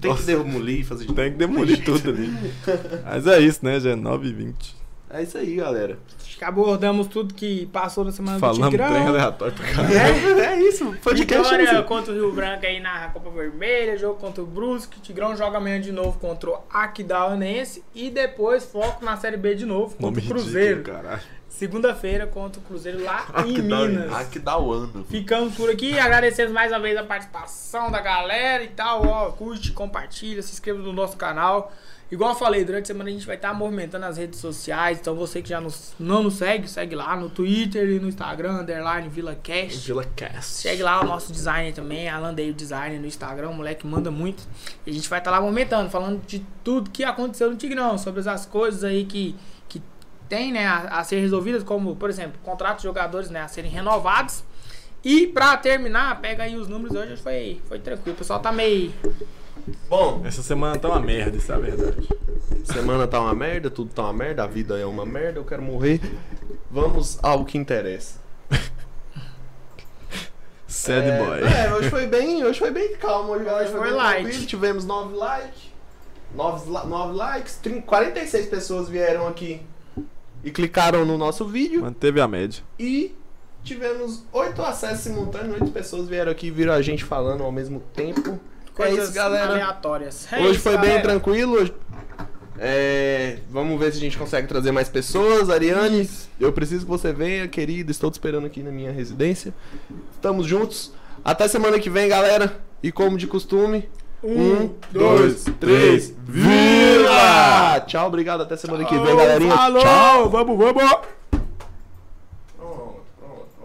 tem que Nossa. demolir, fazer de Tem que demolir tudo ali. Mas é isso, né, já é 9 e 20 É isso aí, galera. Acho que abordamos tudo que passou na semana do Falamos Tigrão. trem aleatório pra caralho. É, é isso. Podcast é Vitória isso. contra o Rio Branco aí na Copa Vermelha, jogo contra o Brusque, Tigrão joga amanhã de novo contra o Aquidauanense e depois foco na Série B de novo contra Nome o Cruzeiro. ridículo, caralho. Segunda-feira contra o Cruzeiro lá em Aquidauanense. Minas. Ah, que dá o ano. Ficamos por aqui, agradecemos mais uma vez a participação da galera e tal. Ó, curte, compartilha, se inscreva no nosso canal. Igual eu falei, durante a semana a gente vai estar movimentando as redes sociais. Então você que já nos- não nos segue, segue lá no Twitter e no Instagram, underline VilaCast. Vila Cast. Segue lá o nosso designer também, Alan Day Design no Instagram, o moleque manda muito. E a gente vai estar lá momentando, falando de tudo que aconteceu no Tigrão, sobre as coisas aí que tem, né, a, a ser resolvidas, como, por exemplo, contratos de jogadores, né, a serem renovados. E pra terminar, pega aí os números hoje, foi, foi tranquilo. O pessoal tá meio. Bom, Essa semana tá uma merda, isso é a verdade. semana tá uma merda, tudo tá uma merda, a vida é uma merda, eu quero morrer. Vamos ao que interessa. Sad é, boy. É, hoje foi bem, hoje foi bem calmo, hoje, Hoje foi bem light. tranquilo, Tivemos 9 likes. 9, 9 likes, 30, 46 pessoas vieram aqui e clicaram no nosso vídeo. Manteve a média. E tivemos 8 acessos simultâneos, 8 pessoas vieram aqui e viram a gente falando ao mesmo tempo. é Coisas isso, galera. aleatórias. É Hoje isso, foi bem galera. tranquilo. hoje- É, vamos ver se a gente consegue trazer mais pessoas. Ariane, eu preciso que você venha, querida. Estou te esperando aqui na minha residência. Estamos juntos. Até semana que vem, galera. E como de costume, um, dois, três, vira! Tchau, obrigado. Até semana que vem, galerinha. Tchau. vamos, vamos.